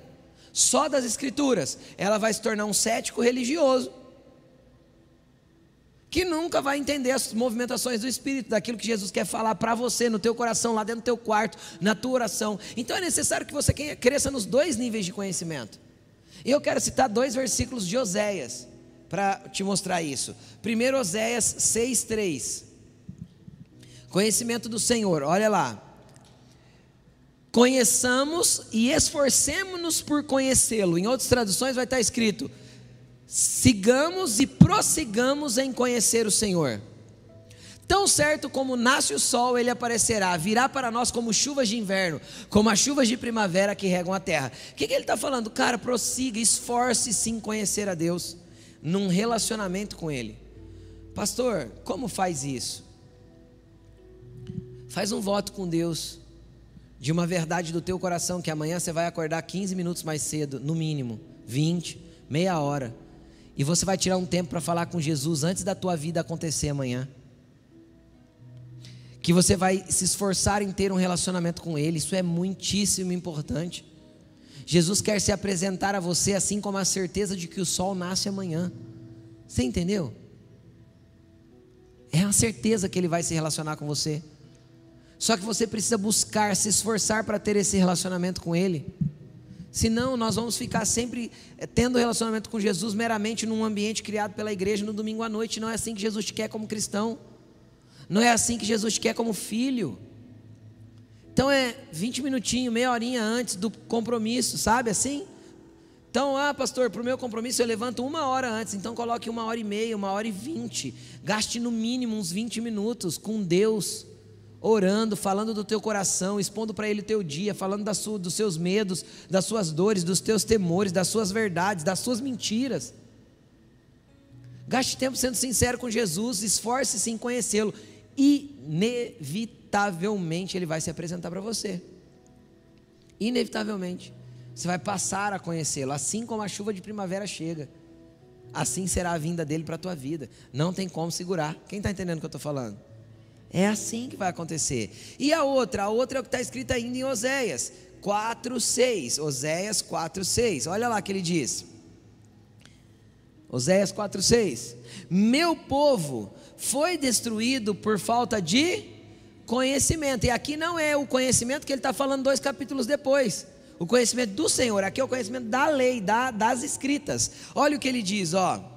só das escrituras, ela vai se tornar um cético religioso que nunca vai entender as movimentações do Espírito, daquilo que Jesus quer falar para você, no teu coração, lá dentro do teu quarto, na tua oração. Então é necessário que você cresça nos dois níveis de conhecimento. E eu quero citar dois versículos de Oséias para te mostrar isso. Primeiro Oséias 6:3. Conhecimento do Senhor. Olha lá. Conheçamos e esforcemos-nos por conhecê-lo. Em outras traduções vai estar escrito: sigamos e prossigamos em conhecer o Senhor. Tão certo como nasce o sol, ele aparecerá, virá para nós como chuvas de inverno, como as chuvas de primavera que regam a terra. O que, que ele está falando? Cara, prossiga, esforce-se em conhecer a Deus, num relacionamento com Ele. Pastor, como faz isso? Faz um voto com Deus, de uma verdade do teu coração, que amanhã você vai acordar 15 minutos mais cedo, no mínimo, 20, meia hora e você vai tirar um tempo para falar com Jesus antes da tua vida acontecer amanhã. Que você vai se esforçar em ter um relacionamento com Ele, isso é muitíssimo importante. Jesus quer se apresentar a você assim como a certeza de que o sol nasce amanhã. Você entendeu? É a certeza que Ele vai se relacionar com você. Só que você precisa buscar, se esforçar para ter esse relacionamento com Ele. Senão, nós vamos ficar sempre eh, tendo relacionamento com Jesus meramente num ambiente criado pela igreja no domingo à noite. Não é assim que Jesus te quer como cristão. Não é assim que Jesus te quer como filho. Então é 20 minutinhos, meia horinha antes do compromisso, sabe assim? Então, ah, pastor, para o meu compromisso eu levanto uma hora antes, então coloque uma hora e meia, uma hora e vinte. Gaste no mínimo uns 20 minutos com Deus orando, falando do teu coração, expondo para Ele teu dia, falando sua, dos seus medos, das suas dores, dos teus temores, das suas verdades, das suas mentiras. Gaste tempo sendo sincero com Jesus, esforce-se em conhecê-lo. Inevitavelmente Ele vai se apresentar para você. Inevitavelmente. Você vai passar a conhecê-lo, assim como a chuva de primavera chega. Assim será a vinda dele para a tua vida. Não tem como segurar. Quem está entendendo o que eu estou falando? É assim que vai acontecer. E a outra? A outra é o que está escrito ainda em Oséias 4, 6. Oséias 4, 6. Olha lá que ele diz. Oséias 4, 6. Meu povo foi destruído por falta de conhecimento. E aqui não é o conhecimento que ele está falando dois capítulos depois. O conhecimento do Senhor. Aqui é o conhecimento da lei, da, das escritas. Olha o que ele diz, ó.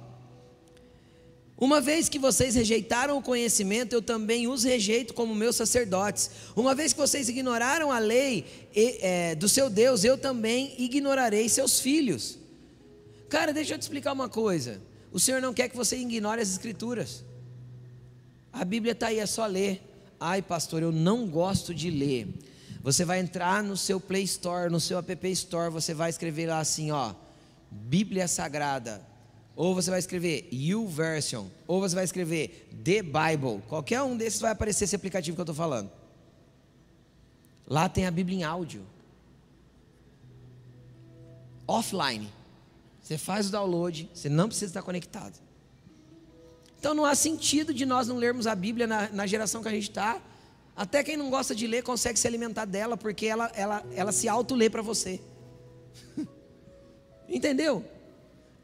Uma vez que vocês rejeitaram o conhecimento, eu também os rejeito como meus sacerdotes. Uma vez que vocês ignoraram a lei é, do seu Deus, eu também ignorarei seus filhos. Cara, deixa eu te explicar uma coisa. O Senhor não quer que você ignore as Escrituras. A Bíblia está aí, é só ler. Ai, pastor, eu não gosto de ler. Você vai entrar no seu Play Store, no seu App Store, você vai escrever lá assim, ó, Bíblia Sagrada, ou você vai escrever YouVersion, ou você vai escrever The Bible. Qualquer um desses vai aparecer esse aplicativo que eu estou falando. Lá tem a Bíblia em áudio. Offline. Você faz o download, você não precisa estar conectado. Então não há sentido de nós não lermos a Bíblia na, na geração que a gente está. Até quem não gosta de ler consegue se alimentar dela, porque ela, ela, ela se auto-lê para você. Entendeu?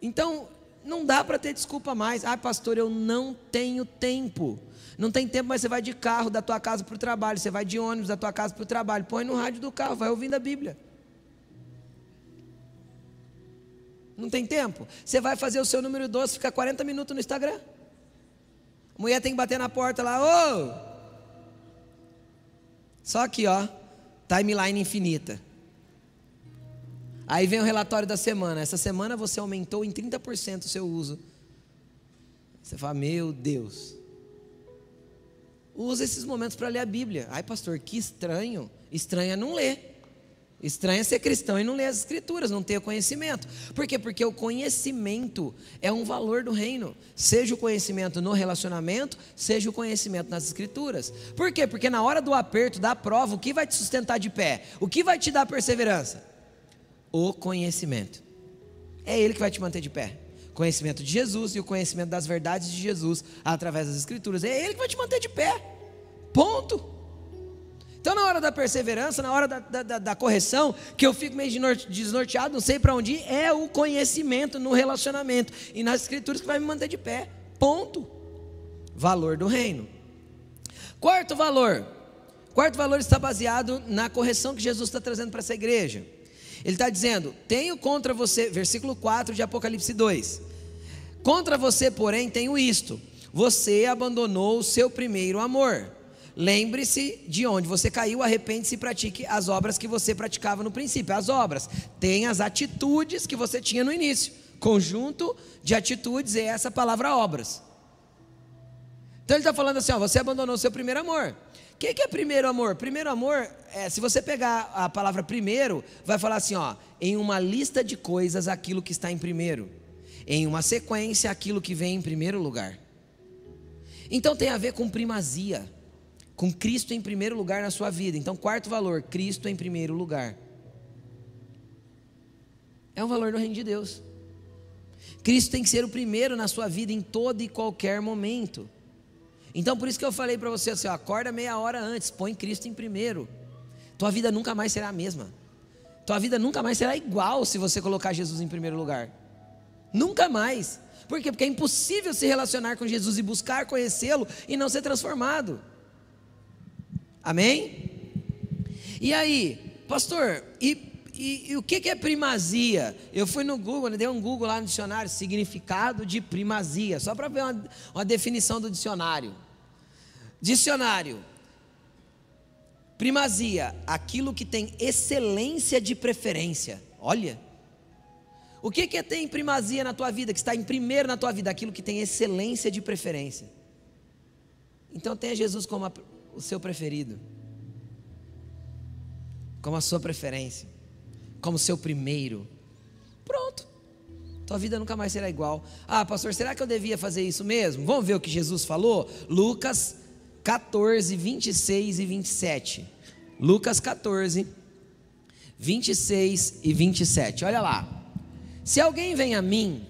Então, não dá para ter desculpa mais. Ah, pastor, eu não tenho tempo. Não tem tempo, mas você vai de carro da tua casa para o trabalho, você vai de ônibus da tua casa para o trabalho. Põe no rádio do carro, vai ouvindo a Bíblia. Não tem tempo? Você vai fazer o seu número 12, fica 40 minutos no Instagram. A mulher tem que bater na porta lá, ô! Só aqui, ó, timeline infinita. Aí vem o relatório da semana. Essa semana você aumentou em 30% o seu uso. Você fala, meu Deus. Usa esses momentos para ler a Bíblia. Ai, pastor, que estranho. Estranho é não ler. Estranho é ser cristão e não ler as escrituras, não ter conhecimento. Por quê? Porque o conhecimento é um valor do reino. Seja o conhecimento no relacionamento, seja o conhecimento nas escrituras. Por quê? Porque na hora do aperto, da prova, o que vai te sustentar de pé? O que vai te dar perseverança? O conhecimento. É ele que vai te manter de pé. Conhecimento de Jesus e o conhecimento das verdades de Jesus através das Escrituras. É ele que vai te manter de pé. Ponto. Então, na hora da perseverança, na hora da, da, da correção, que eu fico meio desnorteado, não sei para onde ir, é o conhecimento no relacionamento e nas escrituras que vai me manter de pé. Ponto. Valor do reino. Quarto valor. Quarto valor está baseado na correção que Jesus está trazendo para essa igreja. Ele está dizendo: Tenho contra você, versículo 4 de Apocalipse 2. Contra você, porém, tenho isto: você abandonou o seu primeiro amor. Lembre-se de onde você caiu, arrepende-se e pratique as obras que você praticava no princípio. As obras, tem as atitudes que você tinha no início. Conjunto de atitudes é essa palavra obras. Então ele está falando assim: ó, você abandonou o seu primeiro amor. O que, que, é primeiro amor? Primeiro amor, é, se você pegar a palavra primeiro, vai falar assim: ó, em uma lista de coisas, aquilo que está em primeiro. Em uma sequência, aquilo que vem em primeiro lugar. Então tem a ver com primazia com Cristo em primeiro lugar na sua vida. Então, quarto valor, Cristo em primeiro lugar. É um valor do reino de Deus. Cristo tem que ser o primeiro na sua vida em todo e qualquer momento. Então, por isso que eu falei para você assim: ó, acorda meia hora antes, põe Cristo em primeiro. Tua vida nunca mais será a mesma. Tua vida nunca mais será igual se você colocar Jesus em primeiro lugar. Nunca mais. Por quê? Porque é impossível se relacionar com Jesus e buscar conhecê-lo e não ser transformado. Amém? E aí, pastor, e, e, e o que, que é primazia? Eu fui no Google, dei um Google lá no dicionário, significado de primazia, só para ver uma, uma definição do dicionário. Dicionário. Primazia, aquilo que tem excelência de preferência. Olha. O que, que ter primazia na tua vida, que está em primeiro na tua vida? Aquilo que tem excelência de preferência. Então tenha Jesus como a, o seu preferido, como a sua preferência, como o seu primeiro. Pronto. Tua vida nunca mais será igual. Ah, pastor, será que eu devia fazer isso mesmo? Vamos ver o que Jesus falou? Lucas 14, 26 e 27. Lucas 14, 26 e 27. Olha lá. Se alguém vem a mim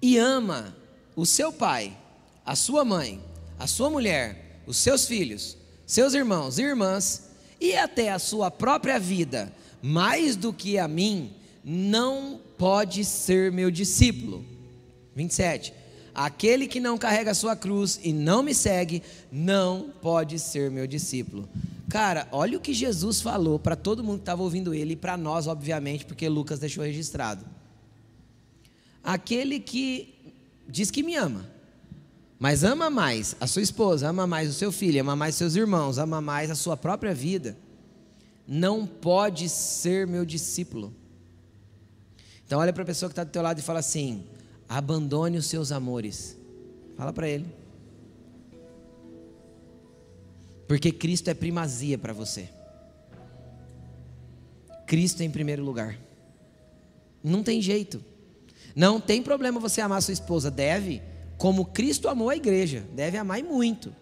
e ama o seu pai, a sua mãe, a sua mulher, os seus filhos, seus irmãos e irmãs, e até a sua própria vida, mais do que a mim, não pode ser meu discípulo. 27. Aquele que não carrega a sua cruz e não me segue, não pode ser meu discípulo. Cara, olha o que Jesus falou para todo mundo que estava ouvindo ele e para nós, obviamente, porque Lucas deixou registrado. Aquele que diz que me ama, mas ama mais a sua esposa, ama mais o seu filho, ama mais seus irmãos, ama mais a sua própria vida, não pode ser meu discípulo. Então olha para a pessoa que está do teu lado e fala assim: abandone os seus amores. Fala para ele. Porque Cristo é primazia para você. Cristo em primeiro lugar. Não tem jeito. Não tem problema você amar sua esposa, deve como Cristo amou a igreja, deve amar e muito.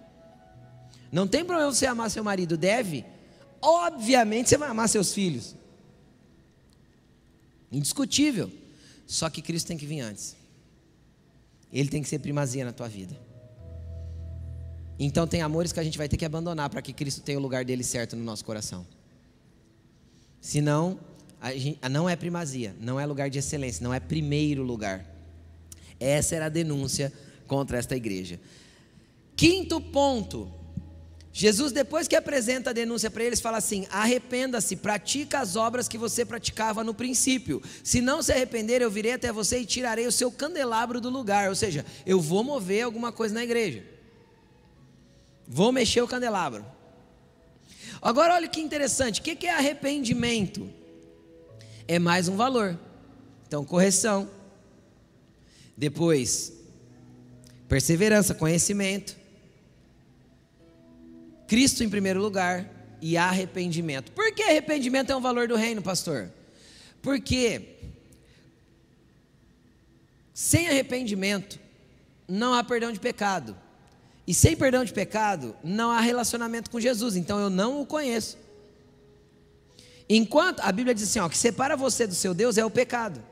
Não tem problema você amar seu marido, deve. Obviamente você vai amar seus filhos. Indiscutível. Só que Cristo tem que vir antes. Ele tem que ser primazia na tua vida. Então tem amores que a gente vai ter que abandonar para que Cristo tenha o lugar dele certo no nosso coração. Senão, gente, não é primazia, não é lugar de excelência, não é primeiro lugar. Essa era a denúncia contra esta igreja. Quinto ponto. Jesus, depois que apresenta a denúncia para eles, fala assim: arrependa-se, pratica as obras que você praticava no princípio. Se não se arrepender, eu virei até você e tirarei o seu candelabro do lugar. Ou seja, eu vou mover alguma coisa na igreja. Vou mexer o candelabro. Agora, olha que interessante: o que é arrependimento? É mais um valor. Então, correção. Depois, perseverança, conhecimento. Cristo em primeiro lugar e arrependimento. Por que arrependimento é um valor do reino, pastor? Porque sem arrependimento não há perdão de pecado. E sem perdão de pecado não há relacionamento com Jesus. Então eu não o conheço. Enquanto a Bíblia diz assim, ó, que separa você do seu Deus é o pecado.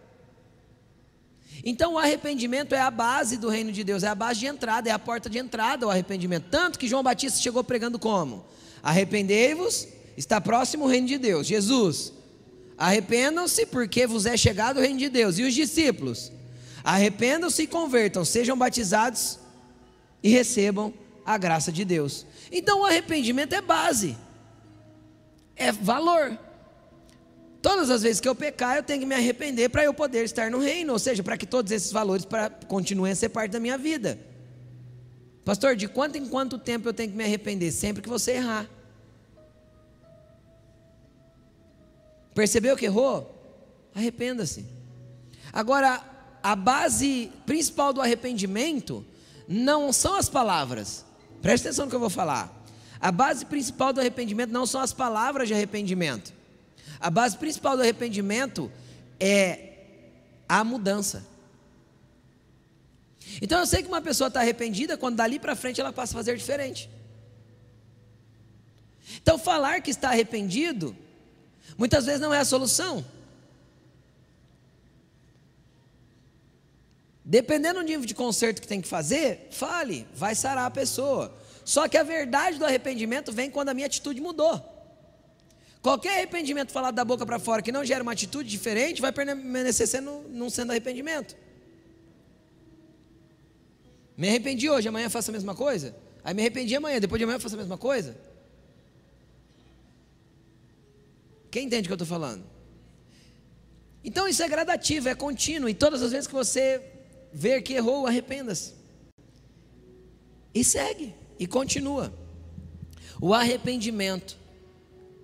Então o arrependimento é a base do reino de Deus, é a base de entrada, é a porta de entrada o arrependimento. Tanto que João Batista chegou pregando como? Arrependei-vos, está próximo o reino de Deus. Jesus, arrependam-se porque vos é chegado o reino de Deus. E os discípulos, arrependam-se e convertam, sejam batizados e recebam a graça de Deus. Então o arrependimento é base, é valor. Todas as vezes que eu pecar, eu tenho que me arrepender para eu poder estar no reino, ou seja, para que todos esses valores continuem a ser parte da minha vida. Pastor, de quanto em quanto tempo eu tenho que me arrepender? Sempre que você errar. Percebeu que errou? Arrependa-se. Agora, a base principal do arrependimento não são as palavras. Preste atenção no que eu vou falar. A base principal do arrependimento não são as palavras de arrependimento. A base principal do arrependimento é a mudança. Então eu sei que uma pessoa está arrependida quando dali para frente ela passa a fazer diferente. Então falar que está arrependido muitas vezes não é a solução. Dependendo do nível de conserto que tem que fazer, fale, vai sarar a pessoa. Só que a verdade do arrependimento vem quando a minha atitude mudou. Qualquer arrependimento falado da boca para fora que não gera uma atitude diferente, vai permanecer sendo, não sendo arrependimento. Me arrependi hoje, amanhã faço a mesma coisa? Aí me arrependi amanhã, depois de amanhã faço a mesma coisa? Quem entende o que eu estou falando? Então isso é gradativo, é contínuo, e todas as vezes que você ver que errou, arrependa-se. E segue, e continua. O arrependimento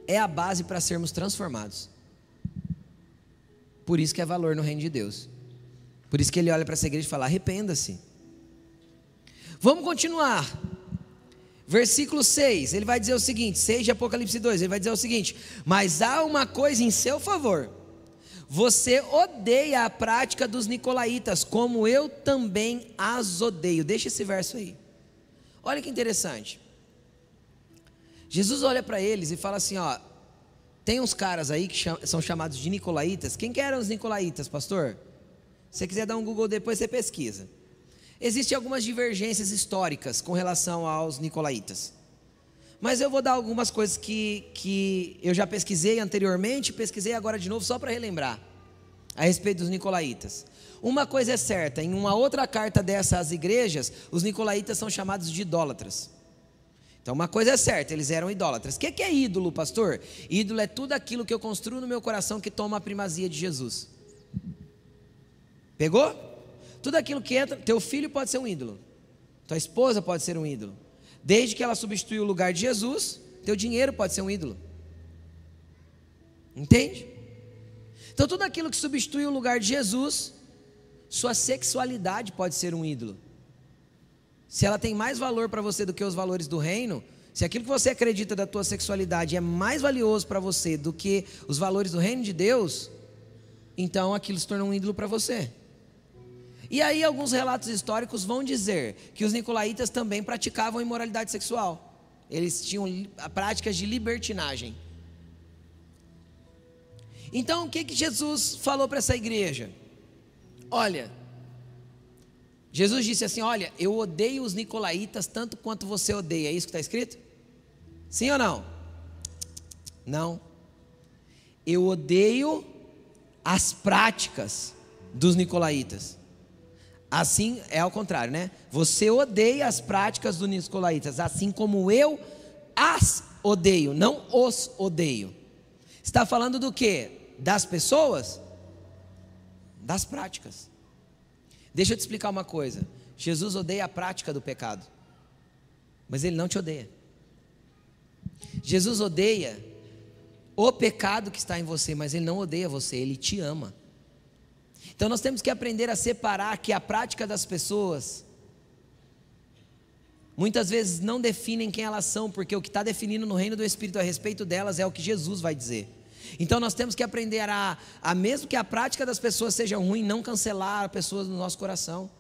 é a base para sermos transformados. Por isso que é valor no reino de Deus. Por isso que ele olha para essa igreja e fala: arrependa-se. Vamos continuar. Versículo 6, ele vai dizer o seguinte: 6 de Apocalipse 2, ele vai dizer o seguinte: Mas há uma coisa em seu favor. Você odeia a prática dos nicolaítas, como eu também as odeio. Deixa esse verso aí. Olha que interessante. Jesus olha para eles e fala assim: ó, tem uns caras aí que são chamados de nicolaítas. Quem que eram os nicolaítas, pastor? Se você quiser dar um Google depois, você pesquisa. Existem algumas divergências históricas com relação aos nicolaítas. Mas eu vou dar algumas coisas que, que eu já pesquisei anteriormente, pesquisei agora de novo só para relembrar a respeito dos nicolaítas. Uma coisa é certa, em uma outra carta dessa às igrejas, os nicolaítas são chamados de idólatras. Então, uma coisa é certa, eles eram idólatras. O que é ídolo, pastor? Ídolo é tudo aquilo que eu construo no meu coração que toma a primazia de Jesus. Pegou? Tudo aquilo que entra, teu filho pode ser um ídolo, tua esposa pode ser um ídolo, desde que ela substitui o lugar de Jesus, teu dinheiro pode ser um ídolo. Entende? Então, tudo aquilo que substitui o lugar de Jesus, sua sexualidade pode ser um ídolo se ela tem mais valor para você do que os valores do reino, se aquilo que você acredita da tua sexualidade é mais valioso para você do que os valores do reino de Deus, então aquilo se torna um ídolo para você. E aí alguns relatos históricos vão dizer que os nicolaítas também praticavam imoralidade sexual. Eles tinham práticas de libertinagem. Então o que, que Jesus falou para essa igreja? Olha, Jesus disse assim: Olha, eu odeio os nicolaítas tanto quanto você odeia. É isso que está escrito? Sim ou não? Não. Eu odeio as práticas dos nicolaítas. Assim é ao contrário, né? Você odeia as práticas dos nicolaítas, assim como eu as odeio, não os odeio. Está falando do que? Das pessoas? Das práticas. Deixa eu te explicar uma coisa. Jesus odeia a prática do pecado, mas ele não te odeia. Jesus odeia o pecado que está em você, mas ele não odeia você, ele te ama. Então nós temos que aprender a separar que a prática das pessoas muitas vezes não definem quem elas são, porque o que está definindo no reino do Espírito a respeito delas é o que Jesus vai dizer. Então nós temos que aprender a, a mesmo que a prática das pessoas seja ruim, não cancelar pessoas no nosso coração.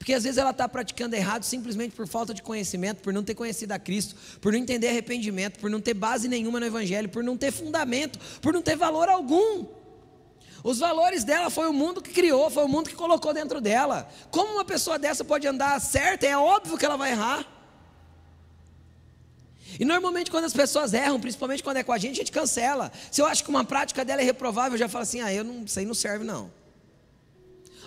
Porque às vezes ela está praticando errado simplesmente por falta de conhecimento, por não ter conhecido a Cristo, por não entender arrependimento, por não ter base nenhuma no Evangelho, por não ter fundamento, por não ter valor algum. Os valores dela foi o mundo que criou, foi o mundo que colocou dentro dela. Como uma pessoa dessa pode andar certa? É óbvio que ela vai errar. E normalmente quando as pessoas erram, principalmente quando é com a gente, a gente cancela. Se eu acho que uma prática dela é reprovável, eu já falo assim: ah, eu não, isso aí não serve não.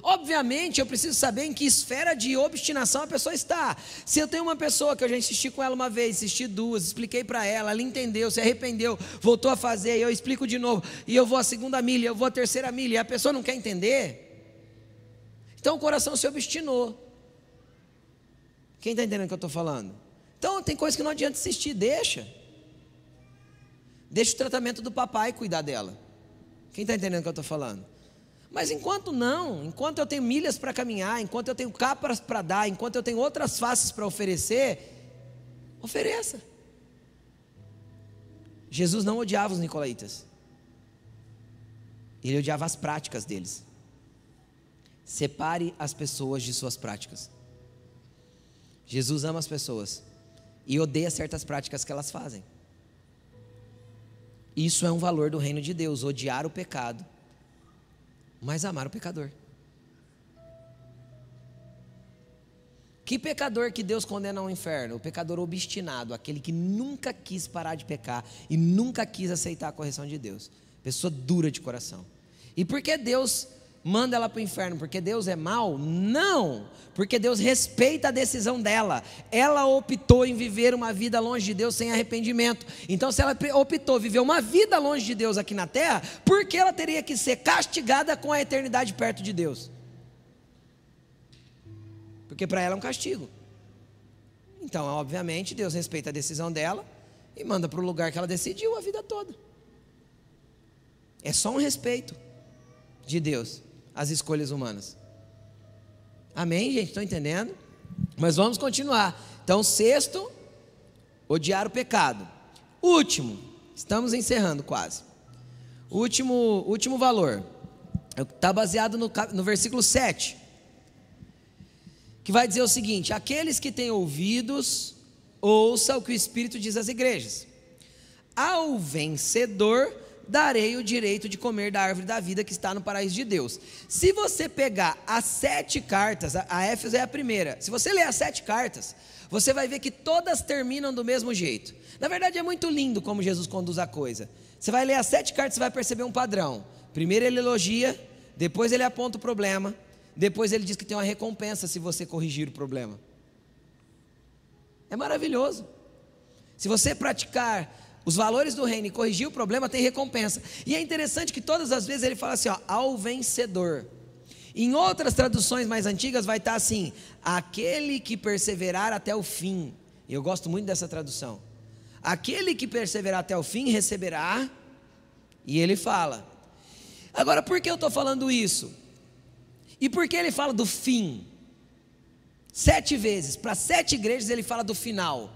Obviamente, eu preciso saber em que esfera de obstinação a pessoa está. Se eu tenho uma pessoa que eu já insisti com ela uma vez, insisti duas, expliquei para ela, ela entendeu, se arrependeu, voltou a fazer, e eu explico de novo, e eu vou a segunda milha, eu vou a terceira milha, e a pessoa não quer entender, então o coração se obstinou. Quem está entendendo o que eu estou falando? Então tem coisa que não adianta insistir, deixa. Deixa o tratamento do papai cuidar dela. Quem está entendendo o que eu estou falando? Mas enquanto não, enquanto eu tenho milhas para caminhar, enquanto eu tenho capas para dar, enquanto eu tenho outras faces para oferecer, ofereça. Jesus não odiava os nicolaítas. Ele odiava as práticas deles. Separe as pessoas de suas práticas. Jesus ama as pessoas e odeia certas práticas que elas fazem. Isso é um valor do reino de Deus, odiar o pecado mas amar o pecador. Que pecador que Deus condena ao inferno? O pecador obstinado, aquele que nunca quis parar de pecar e nunca quis aceitar a correção de Deus. Pessoa dura de coração. E por que Deus manda ela para o inferno porque Deus é mau? Não, porque Deus respeita a decisão dela. Ela optou em viver uma vida longe de Deus sem arrependimento. Então, se ela optou viver uma vida longe de Deus aqui na terra, por que ela teria que ser castigada com a eternidade perto de Deus? Porque para ela é um castigo. Então, obviamente, Deus respeita a decisão dela e manda para o lugar que ela decidiu a vida toda. É só um respeito de Deus as escolhas humanas. Amém, gente? Estão entendendo? Mas vamos continuar. Então, sexto, odiar o pecado. Último, estamos encerrando quase. Último, último valor. Está baseado no, no versículo 7. Que vai dizer o seguinte: aqueles que têm ouvidos, ouça o que o Espírito diz às igrejas. Ao vencedor darei o direito de comer da árvore da vida que está no paraíso de Deus. Se você pegar as sete cartas, a Éfeso é a primeira, se você ler as sete cartas, você vai ver que todas terminam do mesmo jeito. Na verdade, é muito lindo como Jesus conduz a coisa. Você vai ler as sete cartas, você vai perceber um padrão. Primeiro ele elogia, depois ele aponta o problema, depois ele diz que tem uma recompensa se você corrigir o problema. É maravilhoso. Se você praticar os valores do reino e corrigir o problema tem recompensa. E é interessante que todas as vezes ele fala assim, ó, ao vencedor. Em outras traduções mais antigas vai estar assim: aquele que perseverar até o fim. Eu gosto muito dessa tradução. Aquele que perseverar até o fim receberá. E ele fala. Agora, por que eu estou falando isso? E por que ele fala do fim? Sete vezes, para sete igrejas ele fala do final.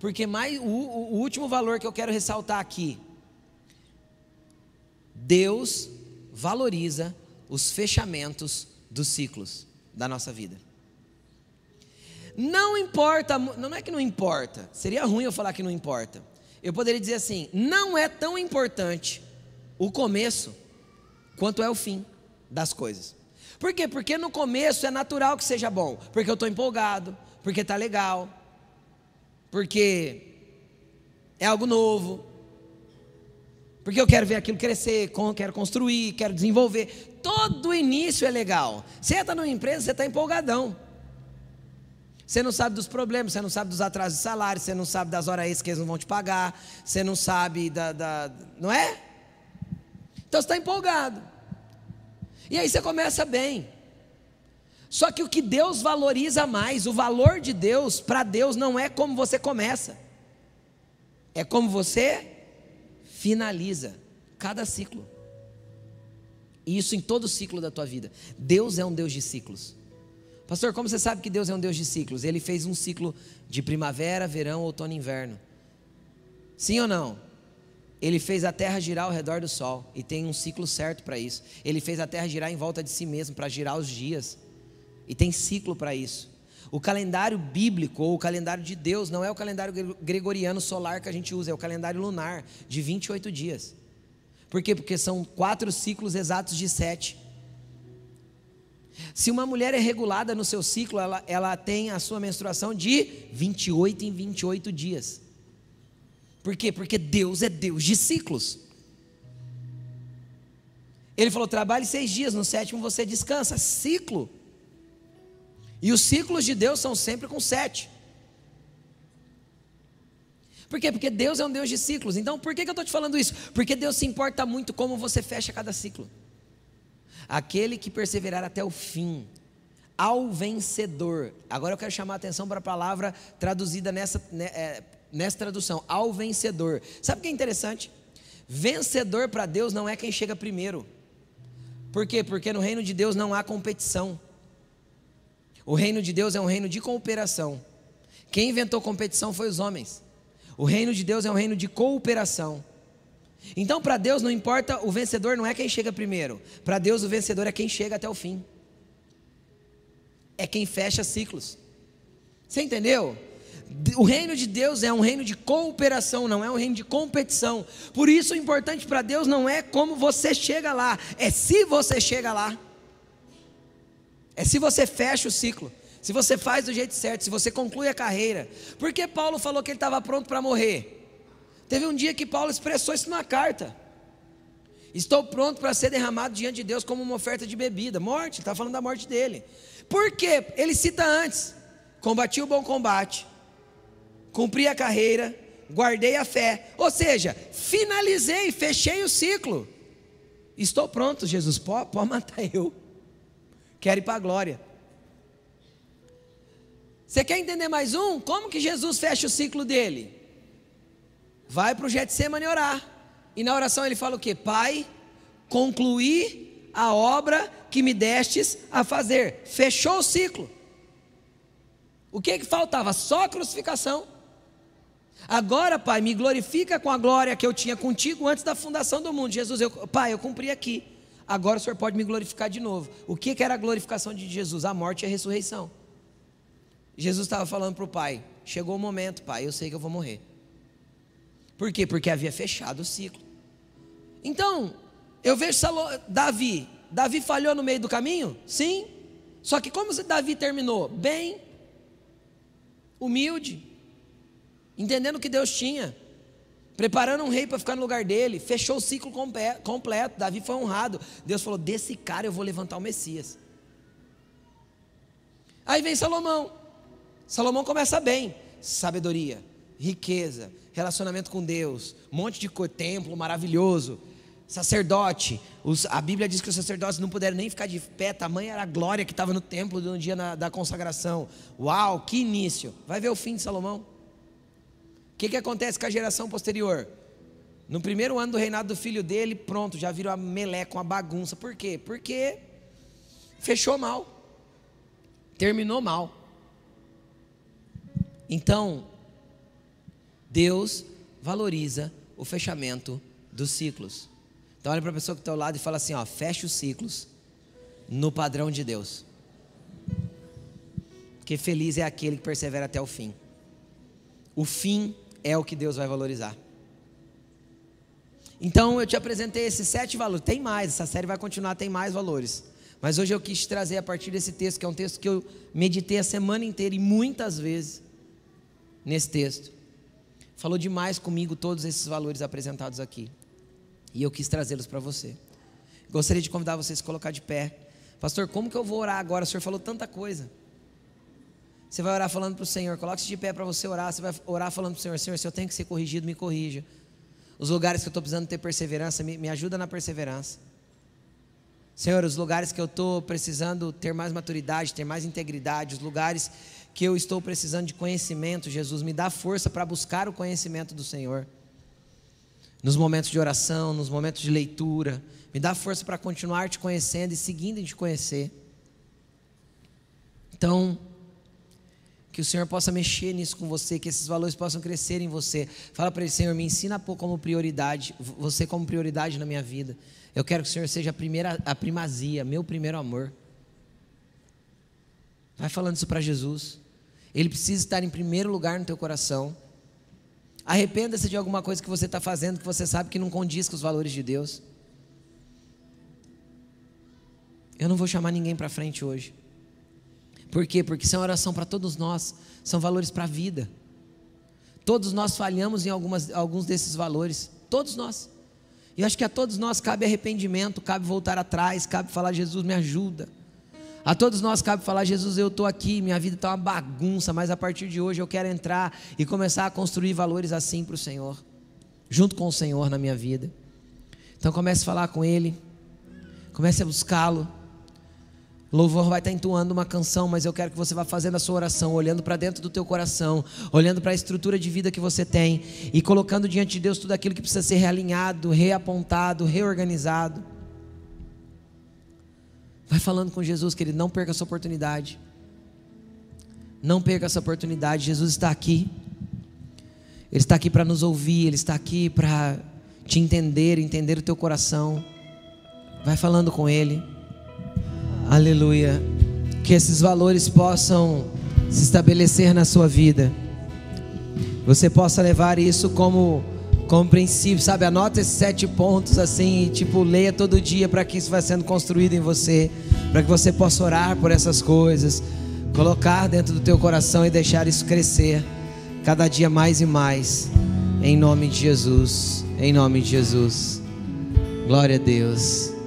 Porque mais o, o último valor que eu quero ressaltar aqui, Deus valoriza os fechamentos dos ciclos da nossa vida. Não importa, não é que não importa, seria ruim eu falar que não importa. Eu poderia dizer assim: não é tão importante o começo quanto é o fim das coisas. Por quê? Porque no começo é natural que seja bom, porque eu estou empolgado, porque está legal, porque é algo novo, porque eu quero ver aquilo crescer, quero construir, quero desenvolver. Todo início é legal. Você está numa empresa, você está empolgadão. Você não sabe dos problemas, você não sabe dos atrasos de salário, você não sabe das horas extras que eles não vão te pagar, você não sabe da. da não é? Então você está empolgado. E aí você começa bem. Só que o que Deus valoriza mais, o valor de Deus, para Deus não é como você começa, é como você finaliza cada ciclo. E isso em todo ciclo da tua vida. Deus é um Deus de ciclos. Pastor, como você sabe que Deus é um Deus de ciclos? Ele fez um ciclo de primavera, verão, outono e inverno. Sim ou não? Ele fez a terra girar ao redor do sol e tem um ciclo certo para isso. Ele fez a terra girar em volta de si mesmo para girar os dias. E tem ciclo para isso. O calendário bíblico ou o calendário de Deus não é o calendário gregoriano solar que a gente usa, é o calendário lunar de 28 dias. Por quê? Porque são quatro ciclos exatos de sete. Se uma mulher é regulada no seu ciclo, ela, ela tem a sua menstruação de 28 em 28 dias. Por quê? Porque Deus é Deus de ciclos. Ele falou: trabalhe seis dias, no sétimo você descansa. Ciclo. E os ciclos de Deus são sempre com sete. Por quê? Porque Deus é um Deus de ciclos. Então, por que, que eu estou te falando isso? Porque Deus se importa muito como você fecha cada ciclo. Aquele que perseverar até o fim, ao vencedor. Agora eu quero chamar a atenção para a palavra traduzida nessa, né, é, nessa tradução, ao vencedor. Sabe o que é interessante? Vencedor para Deus não é quem chega primeiro. Por quê? Porque no reino de Deus não há competição. O reino de Deus é um reino de cooperação. Quem inventou competição foi os homens. O reino de Deus é um reino de cooperação. Então, para Deus não importa, o vencedor não é quem chega primeiro. Para Deus, o vencedor é quem chega até o fim. É quem fecha ciclos. Você entendeu? O reino de Deus é um reino de cooperação, não é um reino de competição. Por isso, o importante para Deus não é como você chega lá, é se você chega lá. É se você fecha o ciclo se você faz do jeito certo, se você conclui a carreira. Por que Paulo falou que ele estava pronto para morrer? Teve um dia que Paulo expressou isso numa carta. Estou pronto para ser derramado diante de Deus como uma oferta de bebida. Morte, está falando da morte dele. Por quê? Ele cita antes: combati o bom combate, cumpri a carreira, guardei a fé. Ou seja, finalizei, fechei o ciclo. Estou pronto, Jesus. Pode, pode matar eu. Quero ir para a glória. Você quer entender mais um? Como que Jesus fecha o ciclo dele? Vai para o Getsemane orar. E na oração ele fala o que? Pai, concluí a obra que me destes a fazer. Fechou o ciclo. O que que faltava? Só a crucificação. Agora, Pai, me glorifica com a glória que eu tinha contigo antes da fundação do mundo. Jesus, eu, Pai, eu cumpri aqui. Agora o Senhor pode me glorificar de novo. O que, que era a glorificação de Jesus? A morte e a ressurreição. Jesus estava falando para o pai: chegou o momento, pai, eu sei que eu vou morrer. Por quê? Porque havia fechado o ciclo. Então, eu vejo Davi. Davi falhou no meio do caminho? Sim. Só que como Davi terminou? Bem, humilde, entendendo o que Deus tinha, preparando um rei para ficar no lugar dele, fechou o ciclo completo. Davi foi honrado. Deus falou: desse cara eu vou levantar o Messias. Aí vem Salomão. Salomão começa bem: sabedoria, riqueza, relacionamento com Deus, um monte de templo maravilhoso, sacerdote. Os, a Bíblia diz que os sacerdotes não puderam nem ficar de pé, tamanha era a glória que estava no templo no dia na, da consagração. Uau, que início! Vai ver o fim de Salomão. Que, que acontece com a geração posterior? No primeiro ano do reinado do filho dele, pronto, já virou a meleca, uma bagunça. Por quê? Porque fechou mal, terminou mal. Então, Deus valoriza o fechamento dos ciclos. Então olha para a pessoa que está ao lado e fala assim: ó, fecha os ciclos no padrão de Deus. Porque feliz é aquele que persevera até o fim. O fim é o que Deus vai valorizar. Então eu te apresentei esses sete valores. Tem mais, essa série vai continuar, tem mais valores. Mas hoje eu quis trazer a partir desse texto, que é um texto que eu meditei a semana inteira e muitas vezes nesse texto. Falou demais comigo todos esses valores apresentados aqui. E eu quis trazê-los para você. Gostaria de convidar você a se colocar de pé. Pastor, como que eu vou orar agora? O senhor falou tanta coisa. Você vai orar falando para o Senhor. Coloque-se de pé para você orar. Você vai orar falando para o Senhor: Senhor, se eu tenho que ser corrigido, me corrija. Os lugares que eu estou precisando ter perseverança, me, me ajuda na perseverança. Senhor, os lugares que eu estou precisando ter mais maturidade, ter mais integridade, os lugares que eu estou precisando de conhecimento, Jesus, me dá força para buscar o conhecimento do Senhor. Nos momentos de oração, nos momentos de leitura, me dá força para continuar te conhecendo e seguindo em te conhecer. Então, que o Senhor possa mexer nisso com você, que esses valores possam crescer em você. Fala para ele, Senhor, me ensina a pôr como prioridade, você como prioridade na minha vida. Eu quero que o Senhor seja a primeira, a primazia, meu primeiro amor. Vai falando isso para Jesus. Ele precisa estar em primeiro lugar no teu coração. Arrependa-se de alguma coisa que você está fazendo que você sabe que não condiz com os valores de Deus. Eu não vou chamar ninguém para frente hoje. Por quê? Porque uma oração para todos nós, são valores para a vida. Todos nós falhamos em algumas, alguns desses valores, todos nós. E acho que a todos nós cabe arrependimento, cabe voltar atrás, cabe falar: Jesus, me ajuda. A todos nós cabe falar: Jesus, eu estou aqui, minha vida está uma bagunça, mas a partir de hoje eu quero entrar e começar a construir valores assim para o Senhor, junto com o Senhor na minha vida. Então comece a falar com Ele, comece a buscá-lo. Louvor vai estar entoando uma canção, mas eu quero que você vá fazendo a sua oração, olhando para dentro do teu coração, olhando para a estrutura de vida que você tem e colocando diante de Deus tudo aquilo que precisa ser realinhado, reapontado, reorganizado. Vai falando com Jesus que ele não perca essa oportunidade. Não perca essa oportunidade. Jesus está aqui. Ele está aqui para nos ouvir, ele está aqui para te entender, entender o teu coração. Vai falando com ele. Aleluia. Que esses valores possam se estabelecer na sua vida. Você possa levar isso como como princípio, sabe? Anota esses sete pontos assim, e, tipo, leia todo dia para que isso vá sendo construído em você, para que você possa orar por essas coisas, colocar dentro do teu coração e deixar isso crescer cada dia mais e mais. Em nome de Jesus. Em nome de Jesus. Glória a Deus.